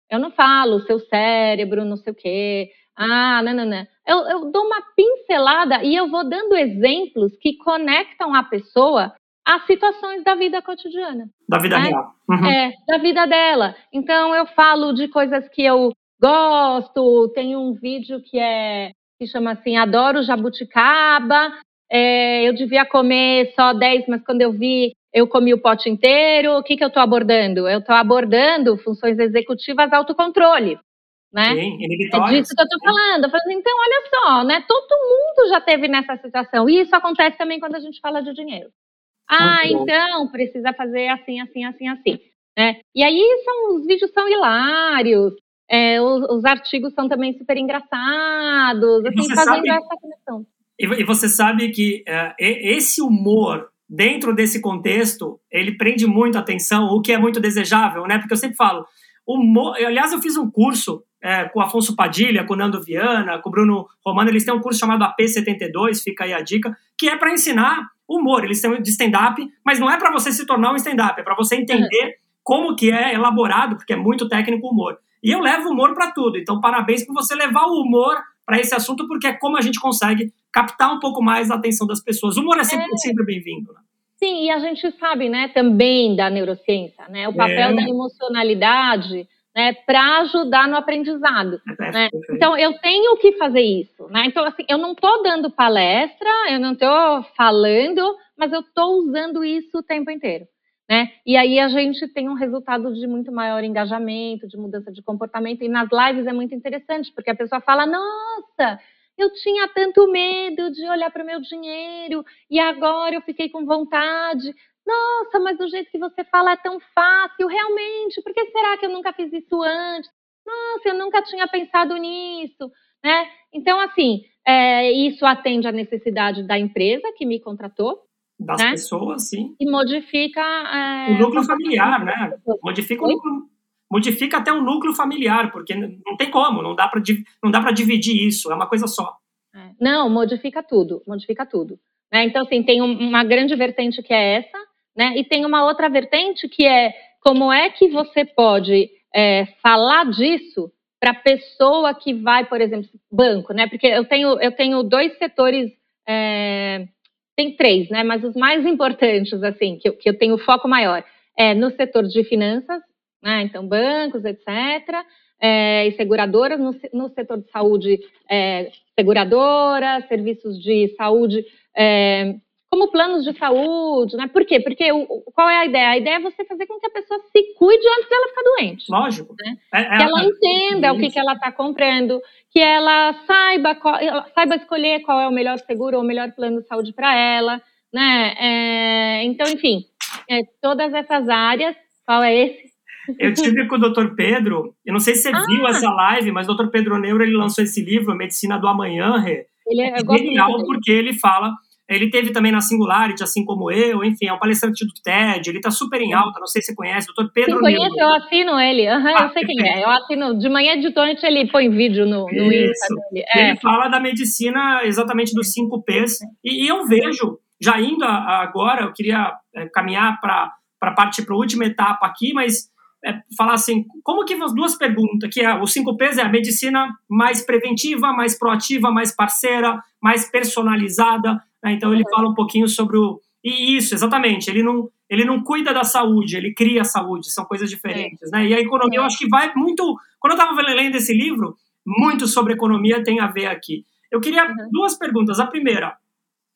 Eu não falo seu cérebro, não sei o quê. Ah, não, não, não. Eu, eu dou uma pincelada e eu vou dando exemplos que conectam a pessoa às situações da vida cotidiana. Da vida né? dela. Uhum. É, da vida dela. Então eu falo de coisas que eu gosto. Tem um vídeo que é que chama assim Adoro Jabuticaba. É, eu devia comer só 10, mas quando eu vi, eu comi o pote inteiro. O que, que eu estou abordando? Eu estou abordando funções executivas autocontrole né? Sim. É disso que eu estou falando. Eu falo assim, então, olha só, né? Todo mundo já teve nessa situação. E isso acontece também quando a gente fala de dinheiro. Ah, então, precisa fazer assim, assim, assim, assim. Né? E aí são, os vídeos são hilários. É, os, os, artigos são também super engraçados, assim, fazendo sabe, essa conexão. E, você sabe que uh, esse humor dentro desse contexto, ele prende muito a atenção, o que é muito desejável, né? Porque eu sempre falo, humor, aliás, eu fiz um curso é, com o Afonso Padilha, com o Nando Viana, com o Bruno Romano, eles têm um curso chamado AP72, fica aí a dica, que é para ensinar humor. Eles têm de stand-up, mas não é para você se tornar um stand-up, é para você entender uhum. como que é elaborado, porque é muito técnico o humor. E eu levo humor para tudo, então parabéns por você levar o humor para esse assunto, porque é como a gente consegue captar um pouco mais a atenção das pessoas. O humor é sempre, é. sempre bem-vindo. Né? Sim, e a gente sabe, né, também da neurociência, né, o papel é. da emocionalidade né, para ajudar no aprendizado. É, né? Então, eu tenho que fazer isso. Né? Então, assim, eu não estou dando palestra, eu não estou falando, mas eu estou usando isso o tempo inteiro. Né? E aí a gente tem um resultado de muito maior engajamento, de mudança de comportamento. E nas lives é muito interessante, porque a pessoa fala: Nossa, eu tinha tanto medo de olhar para o meu dinheiro e agora eu fiquei com vontade. Nossa, mas do jeito que você fala é tão fácil, realmente. Por que será que eu nunca fiz isso antes? Nossa, eu nunca tinha pensado nisso, né? Então, assim, é, isso atende à necessidade da empresa que me contratou. Das né? pessoas, sim. E modifica. É, o núcleo familiar, né? Modifica o núcleo, modifica até o núcleo familiar, porque não tem como, não dá para dividir isso, é uma coisa só. É. Não, modifica tudo, modifica tudo. Né? Então, assim, tem uma grande vertente que é essa, né? E tem uma outra vertente que é como é que você pode é, falar disso para a pessoa que vai, por exemplo, banco, né? Porque eu tenho, eu tenho dois setores, é, tem três, né? Mas os mais [laughs] importantes, assim, que eu, que eu tenho foco maior, é no setor de finanças, né? Então, bancos, etc. É, e seguradoras, no, no setor de saúde, é, seguradoras, serviços de saúde, é, como planos de saúde, né? Por quê? Porque o, qual é a ideia? A ideia é você fazer com que a pessoa se cuide antes dela ficar doente. Lógico. Né? É, é, que ela entenda o que, que ela está comprando, que ela saiba, qual, saiba escolher qual é o melhor seguro ou o melhor plano de saúde para ela, né? É, então, enfim, é, todas essas áreas, qual é esse? Eu tive com o Dr. Pedro, eu não sei se você ah. viu essa live, mas o Dr. Pedro Neuro ele lançou esse livro, Medicina do Amanhã, ele é, é genial porque ele fala ele teve também na Singularity, assim como eu, enfim, é um palestrante do TED, ele está super em alta, não sei se você conhece, doutor Pedro Sim, conheço, eu assino ele, uhum, ah, eu sei quem é, eu assino, de manhã de noite ele põe vídeo no, no Insta dele. É. Ele fala da medicina exatamente dos 5 Ps, e, e, eu vejo, já indo a, a agora, eu queria é, caminhar para partir para a última etapa aqui, mas é, falar assim, como que as duas perguntas, que é os 5 Ps é a medicina mais preventiva, mais proativa, mais parceira, mais personalizada, né? Então ele fala um pouquinho sobre o. E isso, exatamente. Ele não, ele não cuida da saúde, ele cria a saúde, são coisas diferentes. Né? E a economia, eu acho que vai muito. Quando eu estava lendo esse livro, muito sobre economia tem a ver aqui. Eu queria uhum. duas perguntas. A primeira,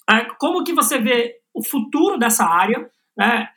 é, como que você vê o futuro dessa área? Né?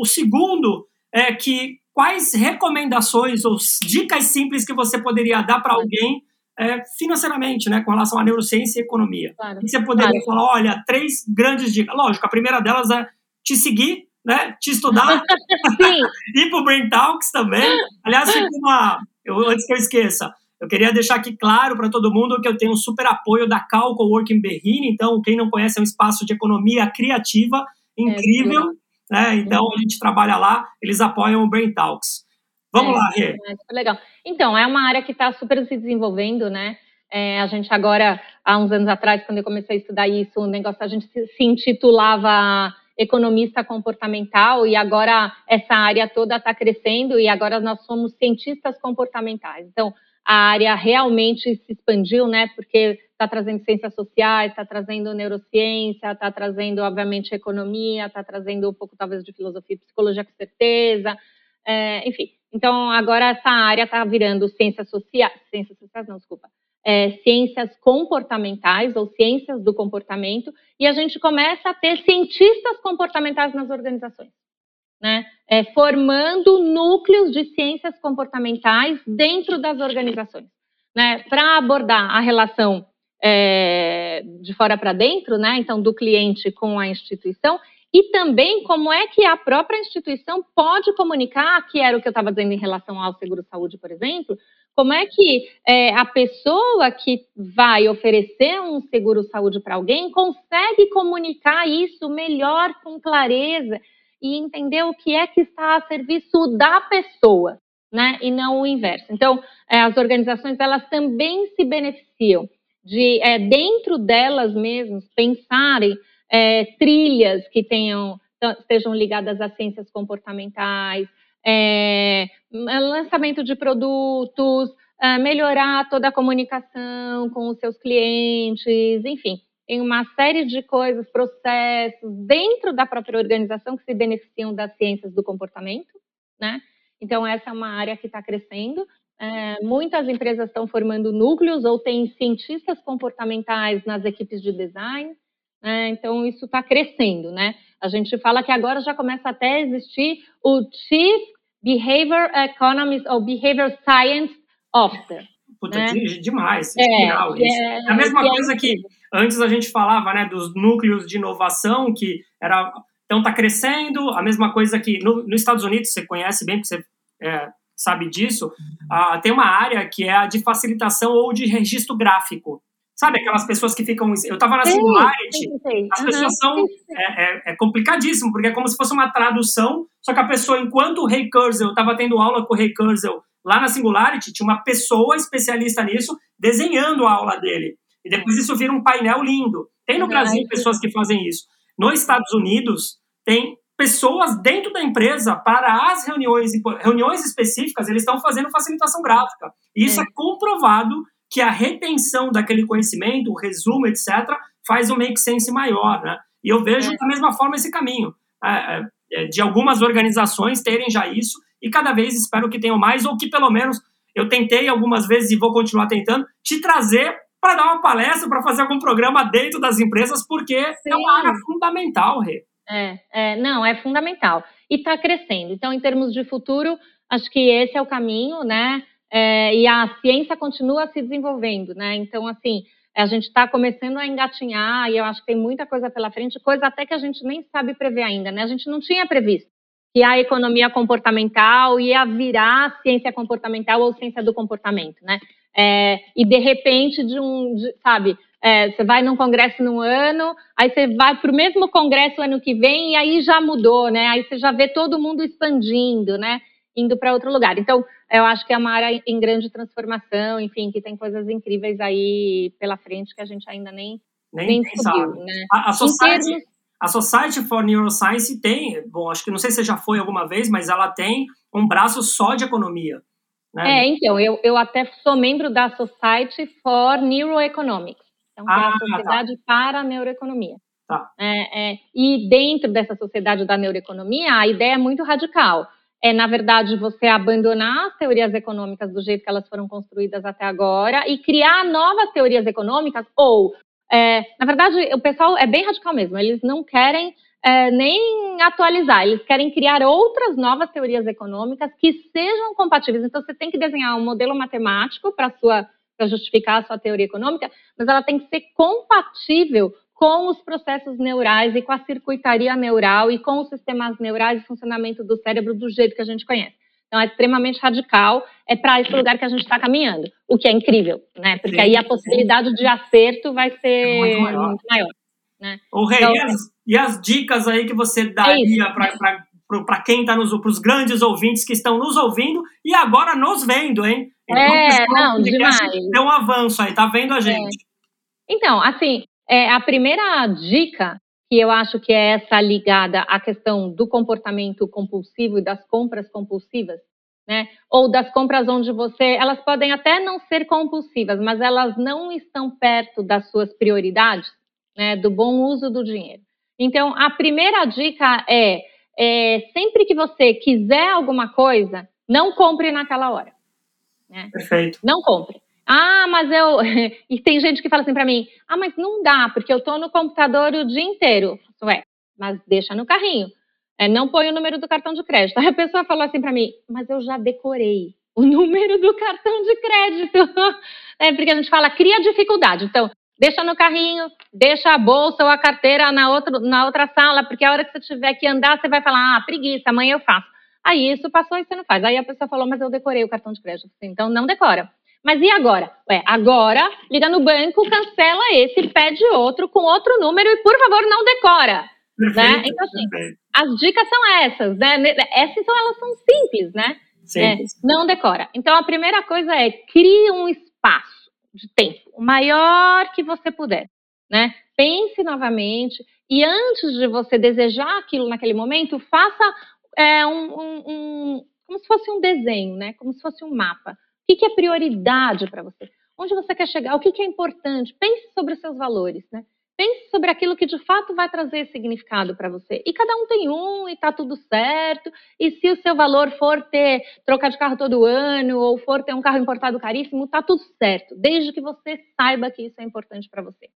O segundo é que quais recomendações ou dicas simples que você poderia dar para alguém é, financeiramente, né, com relação à neurociência e economia. Claro. E você poderia claro. falar, olha, três grandes dicas. Lógico, a primeira delas é te seguir, né, te estudar, [laughs] [laughs] ir para o Brain Talks também. Aliás, uma, eu, antes que eu esqueça, eu queria deixar aqui claro para todo mundo que eu tenho um super apoio da Calco Working Berrini, então quem não conhece é um espaço de economia criativa incrível, é, né? Então a gente trabalha lá, eles apoiam o Brain Talks. Vamos é, lá, Rê. É, legal. Então, é uma área que está super se desenvolvendo, né? É, a gente agora, há uns anos atrás, quando eu comecei a estudar isso, o negócio a gente se, se intitulava economista comportamental e agora essa área toda está crescendo e agora nós somos cientistas comportamentais. Então, a área realmente se expandiu, né? Porque está trazendo ciências sociais, está trazendo neurociência, está trazendo, obviamente, economia, está trazendo um pouco, talvez, de filosofia e psicologia, com certeza. É, enfim, então, agora essa área está virando ciências sociais, ciências sociais não, desculpa, é, ciências comportamentais ou ciências do comportamento, e a gente começa a ter cientistas comportamentais nas organizações, né? É, formando núcleos de ciências comportamentais dentro das organizações, né? Para abordar a relação é, de fora para dentro, né? Então, do cliente com a instituição e também como é que a própria instituição pode comunicar, que era o que eu estava dizendo em relação ao seguro-saúde, por exemplo, como é que é, a pessoa que vai oferecer um seguro-saúde para alguém consegue comunicar isso melhor, com clareza, e entender o que é que está a serviço da pessoa, né, e não o inverso. Então, é, as organizações, elas também se beneficiam de, é, dentro delas mesmas, pensarem é, trilhas que tenham estejam ligadas às ciências comportamentais, lançamento de produtos, melhorar toda a comunicação com os seus clientes, enfim, tem uma série de coisas, processos dentro da própria organização que se beneficiam das ciências do comportamento, né? Então essa é uma área que está crescendo. É, muitas empresas estão formando núcleos ou têm cientistas comportamentais nas equipes de design. Né? Então, isso está crescendo, né? A gente fala que agora já começa até a existir o Chief Behavior Economist ou Behavior Science Officer. Puta, né? demais, é. É, é a mesma é coisa que antes a gente falava, né, dos núcleos de inovação, que era, então está crescendo, a mesma coisa que no, nos Estados Unidos, você conhece bem, porque você é, sabe disso, uh, tem uma área que é a de facilitação ou de registro gráfico. Sabe, aquelas pessoas que ficam. Eu estava na Singularity, as pessoas são. É, é, é, complicadíssimo, porque é como se fosse uma tradução, só que a pessoa, enquanto o Ray Kurzweil, estava tendo aula com o Ray Kurzweil lá na Singularity, tinha uma pessoa especialista nisso desenhando a aula dele. E depois isso vira um painel lindo. Tem no Brasil pessoas que fazem isso. Nos Estados Unidos, tem pessoas dentro da empresa para as reuniões, reuniões específicas, eles estão fazendo facilitação gráfica. E isso é, é comprovado que a retenção daquele conhecimento, o resumo, etc., faz um make sense maior, né? E eu vejo é. da mesma forma esse caminho, é, é, é, de algumas organizações terem já isso, e cada vez espero que tenham mais, ou que pelo menos eu tentei algumas vezes e vou continuar tentando, te trazer para dar uma palestra, para fazer algum programa dentro das empresas, porque Sim. é uma área fundamental, Rê. É, é, não, é fundamental. E está crescendo. Então, em termos de futuro, acho que esse é o caminho, né? É, e a ciência continua se desenvolvendo, né? Então, assim, a gente está começando a engatinhar e eu acho que tem muita coisa pela frente, coisa até que a gente nem sabe prever ainda, né? A gente não tinha previsto que a economia comportamental ia virar ciência comportamental ou ciência do comportamento, né? É, e de repente, de um, de, sabe, é, você vai num congresso num ano, aí você vai para o mesmo congresso ano que vem e aí já mudou, né? Aí você já vê todo mundo expandindo, né? Indo para outro lugar. Então, eu acho que é uma área em grande transformação, enfim, que tem coisas incríveis aí pela frente que a gente ainda nem, nem, nem né? A, a Society, termos... a Society for Neuroscience tem, bom, acho que não sei se já foi alguma vez, mas ela tem um braço só de economia. Né? É, então, eu, eu até sou membro da Society for Neuroeconomics. Então, ah, é a ah, tá. Sociedade tá. para a Neuroeconomia. Tá. É, é, e dentro dessa Sociedade da Neuroeconomia, a ideia é muito radical. É, na verdade, você abandonar as teorias econômicas do jeito que elas foram construídas até agora e criar novas teorias econômicas, ou, é, na verdade, o pessoal é bem radical mesmo, eles não querem é, nem atualizar, eles querem criar outras novas teorias econômicas que sejam compatíveis. Então, você tem que desenhar um modelo matemático para sua para justificar a sua teoria econômica, mas ela tem que ser compatível com os processos neurais e com a circuitaria neural e com os sistemas neurais e funcionamento do cérebro do jeito que a gente conhece. Então, é extremamente radical, é para esse lugar que a gente está caminhando, o que é incrível, né? Porque sim, aí a possibilidade sim. de acerto vai ser é muito maior. Muito maior né? O Rei, então, e, as, e, as, dicas aí que você daria é para quem está nos para os grandes ouvintes que estão nos ouvindo e agora nos vendo, hein? Então, é, não, demais. Tem um avanço aí, tá vendo a é. gente? É. Então, assim, é, a primeira dica que eu acho que é essa ligada à questão do comportamento compulsivo e das compras compulsivas, né? Ou das compras onde você, elas podem até não ser compulsivas, mas elas não estão perto das suas prioridades, né? Do bom uso do dinheiro. Então, a primeira dica é é, sempre que você quiser alguma coisa, não compre naquela hora. Né? Perfeito. Não compre. Ah, mas eu. [laughs] e tem gente que fala assim para mim: ah, mas não dá, porque eu estou no computador o dia inteiro. Ué, mas deixa no carrinho. É, não põe o número do cartão de crédito. Aí a pessoa falou assim para mim: mas eu já decorei o número do cartão de crédito. [laughs] É porque a gente fala, cria dificuldade. Então, deixa no carrinho, deixa a bolsa ou a carteira na, outro, na outra sala, porque a hora que você tiver que andar, você vai falar, ah, preguiça, amanhã eu faço. Aí isso passou e você não faz. Aí a pessoa falou, mas eu decorei o cartão de crédito. Então não decora. Mas e agora? Ué, agora liga no banco, cancela esse, pede outro com outro número e por favor não decora. Perfeito, né? Então assim, perfeito. as dicas são essas, né? Essas são elas são simples, né? Simples. É, não decora. Então a primeira coisa é crie um espaço de tempo, o maior que você puder, né? Pense novamente e antes de você desejar aquilo naquele momento, faça é, um, um, um, como se fosse um desenho, né? Como se fosse um mapa. O que, é prioridade para você? Onde você quer chegar? O que, é importante? Pense sobre os seus valores, né? Pense sobre aquilo que de fato vai trazer significado para você. E cada um tem um e tá tudo certo. E se o seu valor for ter trocar de carro todo ano ou for ter um carro importado caríssimo, tá tudo certo, desde que você saiba que isso é importante para você.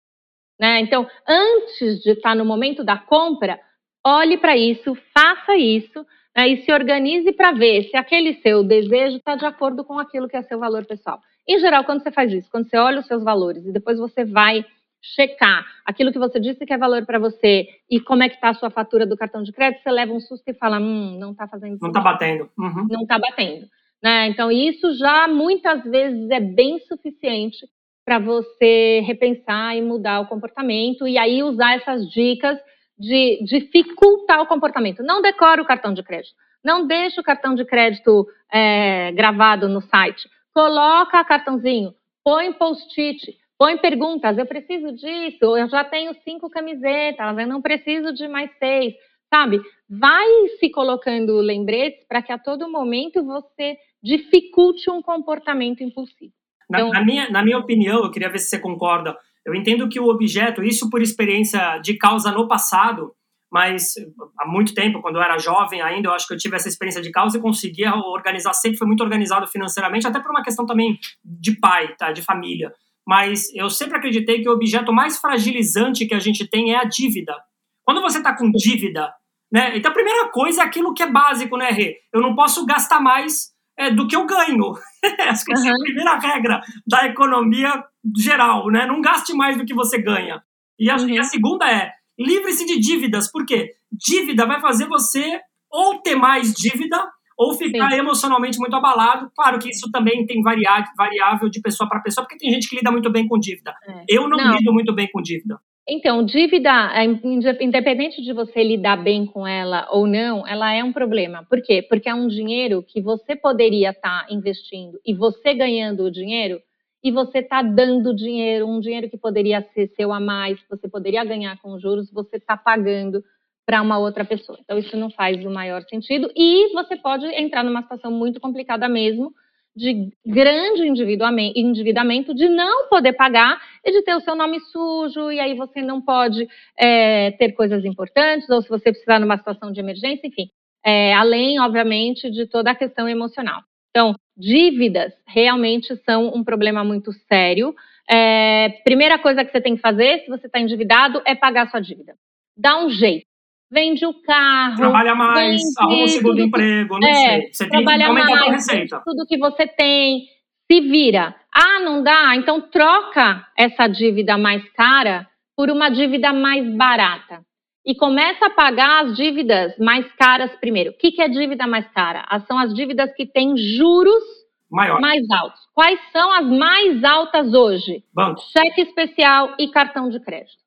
Né? Então, antes de estar tá no momento da compra, olhe para isso, faça isso né? e se organize para ver se aquele seu desejo está de acordo com aquilo que é seu valor pessoal. Em geral, quando você faz isso, quando você olha os seus valores e depois você vai checar aquilo que você disse que é valor para você e como é que está a sua fatura do cartão de crédito, você leva um susto e fala, hum, não está fazendo Não está batendo. Uhum. Não está batendo. Né? Então, isso já muitas vezes é bem suficiente para você repensar e mudar o comportamento e aí usar essas dicas de dificultar o comportamento. Não decore o cartão de crédito. Não deixe o cartão de crédito é, gravado no site. Coloca cartãozinho, põe post-it, Põe perguntas, eu preciso disso, eu já tenho cinco camisetas, eu não preciso de mais seis, sabe? Vai se colocando lembretes para que a todo momento você dificulte um comportamento impulsivo. Então, na, na, minha, na minha opinião, eu queria ver se você concorda, eu entendo que o objeto, isso por experiência de causa no passado, mas há muito tempo, quando eu era jovem ainda, eu acho que eu tive essa experiência de causa e conseguia organizar, sempre foi muito organizado financeiramente, até por uma questão também de pai, tá, de família. mas eu sempre acreditei que o objeto mais fragilizante que a gente tem é a dívida. Quando você está com dívida, né? Então a primeira coisa é aquilo que é básico, né, Rê? Eu não posso gastar mais é, do que eu ganho. [laughs] Essa é a primeira regra da economia geral, né? Não gaste mais do que você ganha. E a, uhum. a segunda é livre-se de dívidas, porque dívida vai fazer você ou ter mais dívida ou ficar Sim. emocionalmente muito abalado. Claro que isso também tem variável de pessoa para pessoa, porque tem gente que lida muito bem com dívida. É. Eu não, não, lido muito bem com dívida. Então, dívida, é, independente de você lidar bem com ela ou não, ela é um problema. Por quê? Porque é um dinheiro que você poderia estar tá investindo e você ganhando o dinheiro e você está dando dinheiro, um dinheiro que poderia ser seu a mais, você poderia ganhar com juros, você está pagando para uma outra pessoa. Então, isso não faz o maior sentido e você pode entrar numa situação muito complicada mesmo, de grande endividamento, de não poder pagar e de ter o seu nome sujo, e aí você não pode é, ter coisas importantes, ou se você precisar numa situação de emergência, enfim. É, além, obviamente, de toda a questão emocional. Então, dívidas realmente são um problema muito sério. É, primeira coisa que você tem que fazer, se você está endividado, é pagar sua dívida. Dá um jeito vende o carro. Trabalha mais, arruma um segundo emprego, não é, sei. Você trabalha tem que aumentar mais, a receita. Tudo que você tem, se vira. Ah, não dá? Então troca essa dívida mais cara por uma dívida mais barata. E começa a pagar as dívidas mais caras primeiro. O que, que é dívida mais cara? São as dívidas que têm juros Maior. mais altos. Quais são as mais altas hoje? Banco. Cheque especial e cartão de crédito.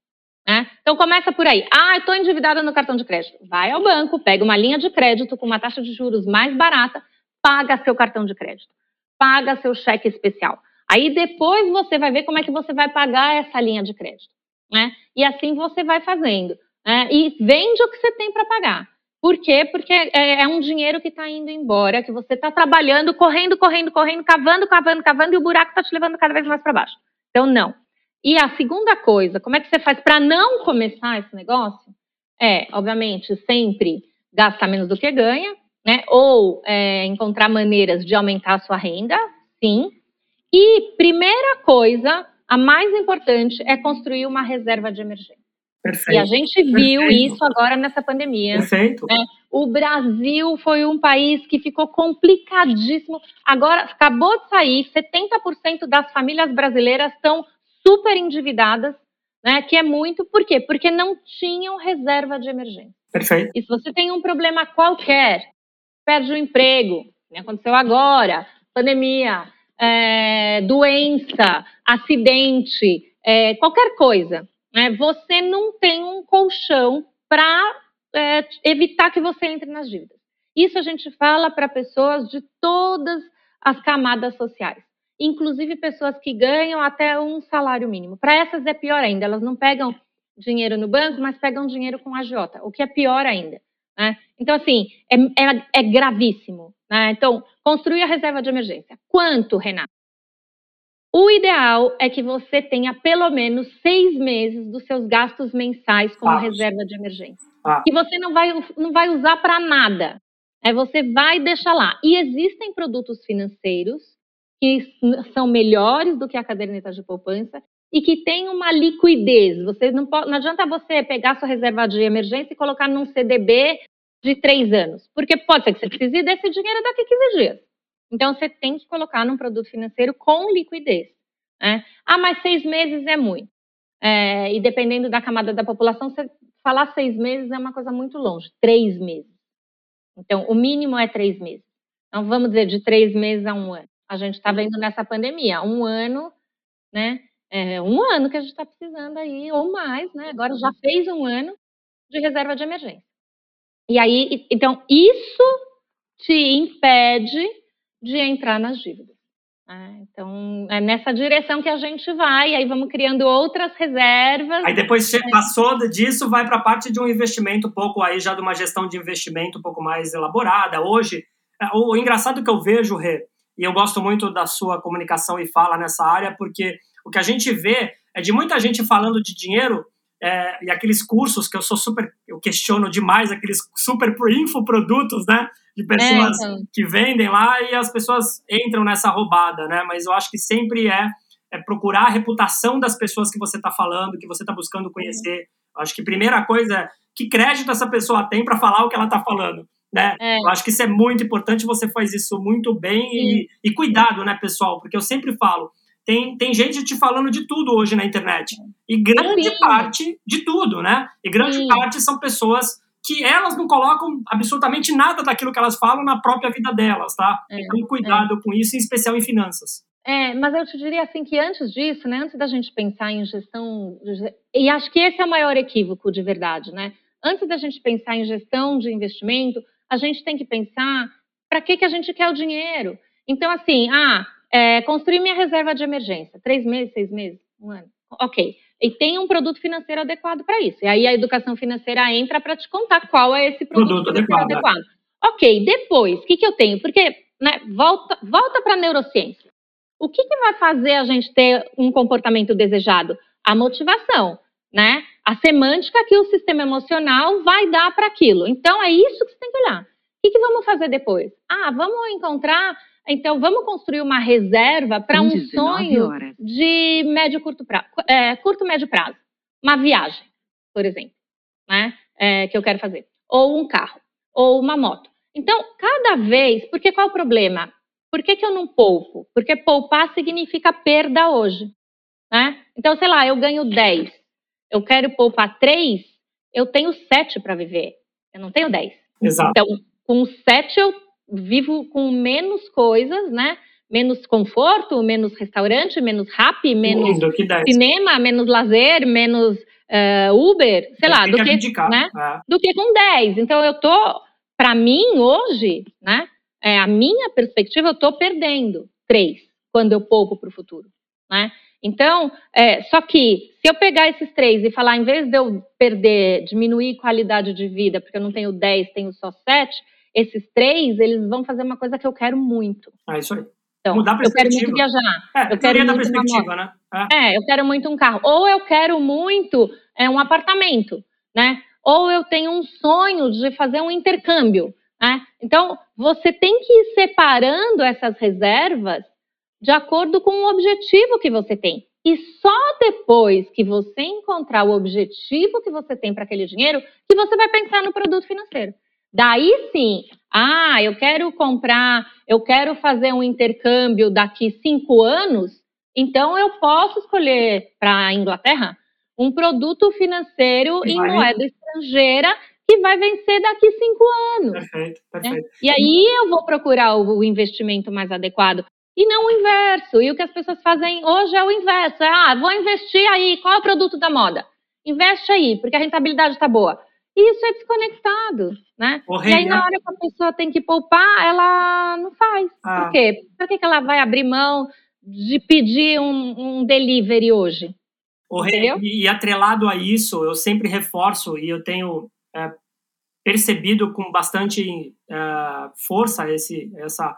Né? Então começa por aí. Ah, eu estou endividada no cartão de crédito. Vai ao banco, pega uma linha de crédito com uma taxa de juros mais barata, paga seu cartão de crédito, paga seu cheque especial. Aí depois você vai ver como é que você vai pagar essa linha de crédito. Né? E assim você vai fazendo. Né? E vende o que você tem para pagar. Por quê? Porque é, é um dinheiro que está indo embora, que você está trabalhando, correndo, correndo, correndo, cavando, cavando, cavando, e o buraco está te levando cada vez mais para baixo. Então, não. E a segunda coisa, como é que você faz para não começar esse negócio? É, obviamente, sempre gastar menos do que ganha, né? Ou é, encontrar maneiras de aumentar a sua renda, sim. E primeira coisa, a mais importante, é construir uma reserva de emergência. Perfeito. E a gente viu Perfeito. isso agora nessa pandemia. Perfeito. Né? O Brasil foi um país que ficou complicadíssimo. Agora, acabou de sair, 70% das famílias brasileiras estão super endividadas, né? Que é muito, por quê? Porque não tinham reserva de emergência. Perfeito. E se você tem um problema qualquer, perde o emprego, né? aconteceu agora, pandemia, é, doença, acidente, é, qualquer coisa, né? Você não tem um colchão para é, evitar que você entre nas dívidas. Isso a gente fala para pessoas de todas as camadas sociais inclusive pessoas que ganham até um salário mínimo. Para essas é pior ainda, elas não pegam dinheiro no banco, mas pegam dinheiro com agiota, o que é pior ainda. Né? Então, assim, é, é, é gravíssimo. Né? Então, construir a reserva de emergência. Quanto, Renato? O ideal é que você tenha pelo menos seis meses dos seus gastos mensais como ah. reserva de emergência. Ah. Que você não vai, não vai usar para nada. É, você vai deixar lá. E existem produtos financeiros que são melhores do que a caderneta de poupança e que tem uma liquidez. Você não, pode, não adianta você pegar sua reserva de emergência e colocar num CDB de três anos, porque pode ser que você precise desse dinheiro daqui a 15 dias. Então, você tem que colocar num produto financeiro com liquidez. Né? Ah, mas seis meses é muito. É, e dependendo da camada da população, você falar seis meses é uma coisa muito longe. Três meses. Então, o mínimo é três meses. Então, vamos dizer, de três meses a um ano a gente está vendo nessa pandemia. Um ano, né? É, um ano que a gente está precisando aí, ou mais, né? Agora já fez um ano de reserva de emergência. E aí, então, isso te impede de entrar nas dívidas. Né? Então, é nessa direção que a gente vai, aí vamos criando outras reservas. Aí depois você passou disso, vai para a parte de um investimento um pouco aí, já de uma gestão de investimento um pouco mais elaborada. Hoje, é, o engraçado que eu vejo, Rê, e eu gosto muito da sua comunicação e fala nessa área, porque o que a gente vê é de muita gente falando de dinheiro é, e aqueles cursos que eu sou super, eu questiono demais, aqueles super infoprodutos, né? De pessoas é, então. que vendem lá e as pessoas entram nessa roubada, né? Mas eu acho que sempre é é procurar a reputação das pessoas que você está falando, que você está buscando conhecer. Acho que a primeira coisa é que crédito essa pessoa tem para falar o que ela está falando. Né? É. Eu acho que isso é muito importante, você faz isso muito bem e, e, cuidado, né, pessoal? Porque eu sempre falo, tem, tem gente te falando de tudo hoje na internet. E grande assim. parte de tudo, né? E grande Sim. parte são pessoas que elas não colocam absolutamente nada daquilo que elas falam na própria vida delas, tá? É, então, cuidado é. com isso, em especial em finanças. É, mas eu te diria assim que antes disso, né, antes da gente pensar em gestão, e acho que esse é o maior equívoco de verdade, né? Antes da gente pensar em gestão de investimento, a gente tem que pensar para que, que a gente quer o dinheiro. Então, assim, ah, é, construir minha reserva de emergência, três meses, seis meses, um ano. Ok e tem um produto financeiro adequado para isso. E aí a educação financeira entra para te contar qual é esse produto, produto adequado. adequado. Ok, depois, o que, que eu tenho? Porque, né, volta, volta para a neurociência. O que, que vai fazer a gente ter um comportamento desejado? A motivação, né? A semântica que o sistema emocional vai dar para aquilo. Então, é isso que você tem que olhar. O que, que vamos fazer depois? Ah, vamos encontrar então, vamos construir uma reserva para um sonho horas. de médio curto prazo, é, curto médio prazo, uma viagem, por exemplo, né? É, que eu quero fazer, ou um carro, ou uma moto. Então, cada vez, porque qual o problema? Por que, que eu não poupo? Porque poupar significa perda hoje, né? Então, sei lá, eu ganho 10, eu quero poupar 3, eu tenho 7 para viver, eu não tenho 10. Exato. Então, com 7 eu vivo com menos coisas, né? Menos conforto, menos restaurante, menos rap, menos cinema, menos lazer, menos uh, Uber, sei lá, do que, né? É. do que com 10. Então eu tô, para mim hoje, né? É, a minha perspectiva, eu tô perdendo três quando eu poupo para o futuro, né? Então, é, só que se eu pegar esses três e falar, em vez de eu perder, diminuir qualidade de vida, porque eu não tenho 10, tenho só 7, esses três, eles vão fazer uma coisa que eu quero muito. Ah, isso aí. Então, Mudar a eu quero muito viajar. É, eu quero muito da perspectiva, né? É. é. eu quero muito um carro. Ou eu quero muito é, um apartamento, né? Ou eu tenho um sonho de fazer um intercâmbio, né? Então, você tem que ir separando essas reservas de acordo com o objetivo que você tem. E só depois que você encontrar o objetivo que você tem para aquele dinheiro, que você vai pensar no produto financeiro. Daí sim, ah, eu quero comprar, eu quero fazer um intercâmbio daqui cinco anos, então eu posso escolher para a Inglaterra um produto financeiro em moeda estrangeira que vai vencer daqui cinco anos. Perfeito, né? perfeito. Né? E aí eu vou procurar o, investimento mais adequado. E não o inverso. E o que as pessoas fazem hoje é o inverso. É, ah, vou investir aí, qual é o produto da moda? Investe aí, porque a rentabilidade está boa. E isso é desconectado, né? e aí, na hora que a pessoa tem que poupar, ela não faz. Ah. Por quê? Por que, que ela vai abrir mão de pedir um, um delivery hoje? e, e atrelado a isso, eu sempre reforço, e eu tenho é, percebido com bastante é, força esse, essa,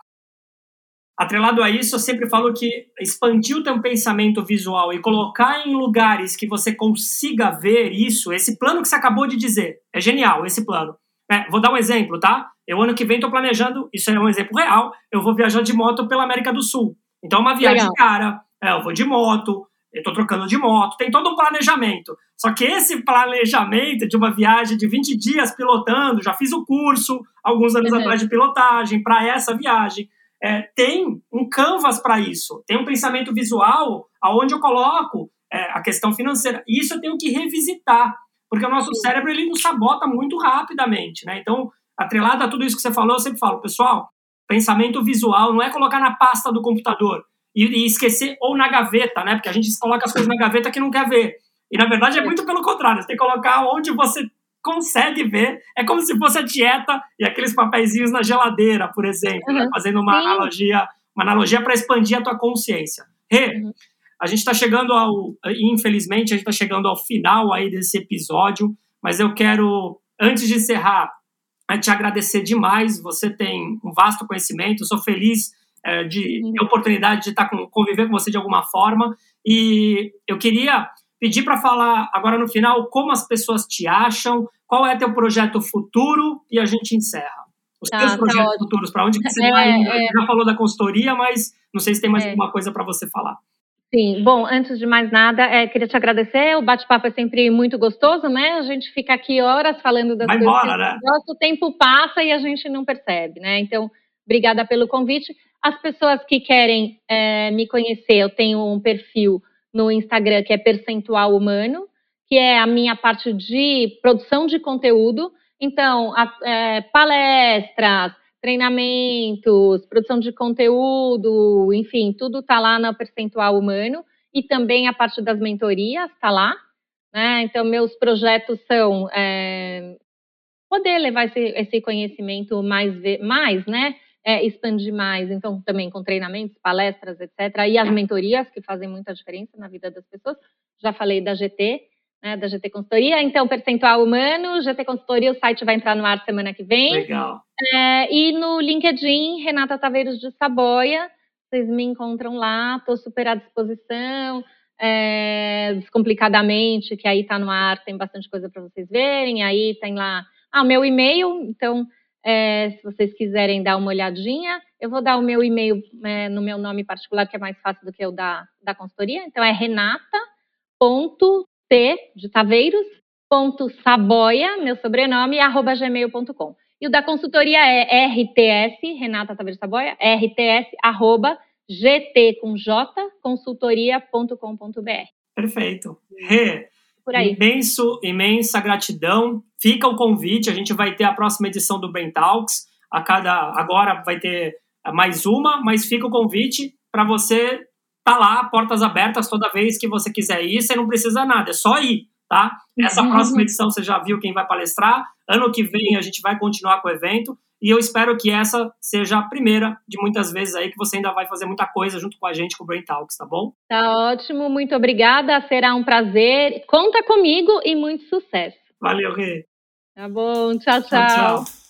Atrelado a isso, eu sempre falo que expandir o teu pensamento visual e colocar em lugares que você consiga ver isso, esse plano que você acabou de dizer, é genial esse plano. É, vou dar um exemplo, tá? Eu ano que vem estou planejando, isso é um exemplo real, eu vou viajar de moto pela América do Sul. Então é uma viagem Legal. cara, é, eu vou de moto, eu estou trocando de moto, tem todo um planejamento. Só que esse planejamento de uma viagem de 20 dias pilotando, já fiz o curso alguns anos uhum. atrás de pilotagem para essa viagem é, tem um canvas para isso, tem um pensamento visual aonde eu coloco é, a questão financeira. E isso eu tenho que revisitar, porque o nosso cérebro ele nos sabota muito rapidamente, né? Então, atrelado a tudo isso que você falou, eu sempre falo, pessoal, pensamento visual não é colocar na pasta do computador e, e esquecer ou na gaveta, né? Porque a gente coloca as coisas na gaveta que não quer ver. E na verdade é muito pelo contrário, você tem que colocar onde você consegue ver. É como se fosse a dieta e aqueles papeizinhos na geladeira, por exemplo, né? uhum. né? fazendo uma Sim. analogia, uma analogia para expandir a tua consciência. Rê, uhum. a gente está chegando ao, infelizmente, a gente está chegando ao final aí desse episódio, mas eu quero, antes de encerrar, te agradecer demais. Você tem um vasto conhecimento, sou feliz é, de ter a oportunidade de estar tá com, conviver com você de alguma forma. E eu queria pedir para falar agora no final como as pessoas te acham, qual é teu projeto futuro e a gente encerra. Os tá, teus tá projetos futuros, para onde que você é, vai? É. Já falou da consultoria, mas não sei se tem mais é. alguma coisa para você falar. Sim, bom, antes de mais nada, é, queria te agradecer. O bate-papo é sempre muito gostoso, né? A gente fica aqui horas falando das Vai coisas. Embora, né? Nosso tempo passa e a gente não percebe, né? Então, obrigada pelo convite. As pessoas que querem é, me conhecer, eu tenho um perfil no Instagram que é Percentual Humano, que é a minha parte de produção de conteúdo. Então, a, é, palestras, treinamentos, produção de conteúdo, enfim, tudo está lá no percentual humano e também a parte das mentorias está lá. Né? Então, meus projetos são é, poder levar esse, esse conhecimento mais, mais né? É, expandir mais, então também com treinamentos, palestras, etc. E as mentorias, que fazem muita diferença na vida das pessoas. Já falei da GT, né, da GT Consultoria. Então, percentual humano, GT Consultoria, o site vai entrar no ar semana que vem. Legal. É, e no LinkedIn, Renata Taveiros de Saboia, vocês me encontram lá, estou super à disposição. É, descomplicadamente, que aí está no ar, tem bastante coisa para vocês verem. Aí tem lá ah, o meu e-mail, então é, se vocês quiserem dar uma olhadinha, eu vou dar o meu e-mail é, no meu nome particular, que é mais fácil do que o da, da consultoria. Então é renata.t de Taveiros, ponto Saboia, meu sobrenome, arroba gmail.com. E o da consultoria é RTS, Renata Taveiros Saboia, RTS, arroba gt com j, consultoria.com.br. Perfeito. Imenso, imensa gratidão. Fica o convite, a gente vai ter a próxima edição do Brain Talks. A cada, agora vai ter mais uma, mas fica o convite para você tá lá, portas abertas toda vez que você quiser ir, você não precisa nada, é só ir, tá? Essa uhum. próxima edição você já viu quem vai palestrar, ano que vem a gente vai continuar com o evento, e eu espero que essa seja a primeira de muitas vezes aí que você ainda vai fazer muita coisa junto com a gente com o Brain Talks, tá bom? Tá ótimo, muito obrigada, será um prazer. Conta comigo e muito sucesso. Valeu, Rê. Tá bom, tchau, tchau. tchau, tchau.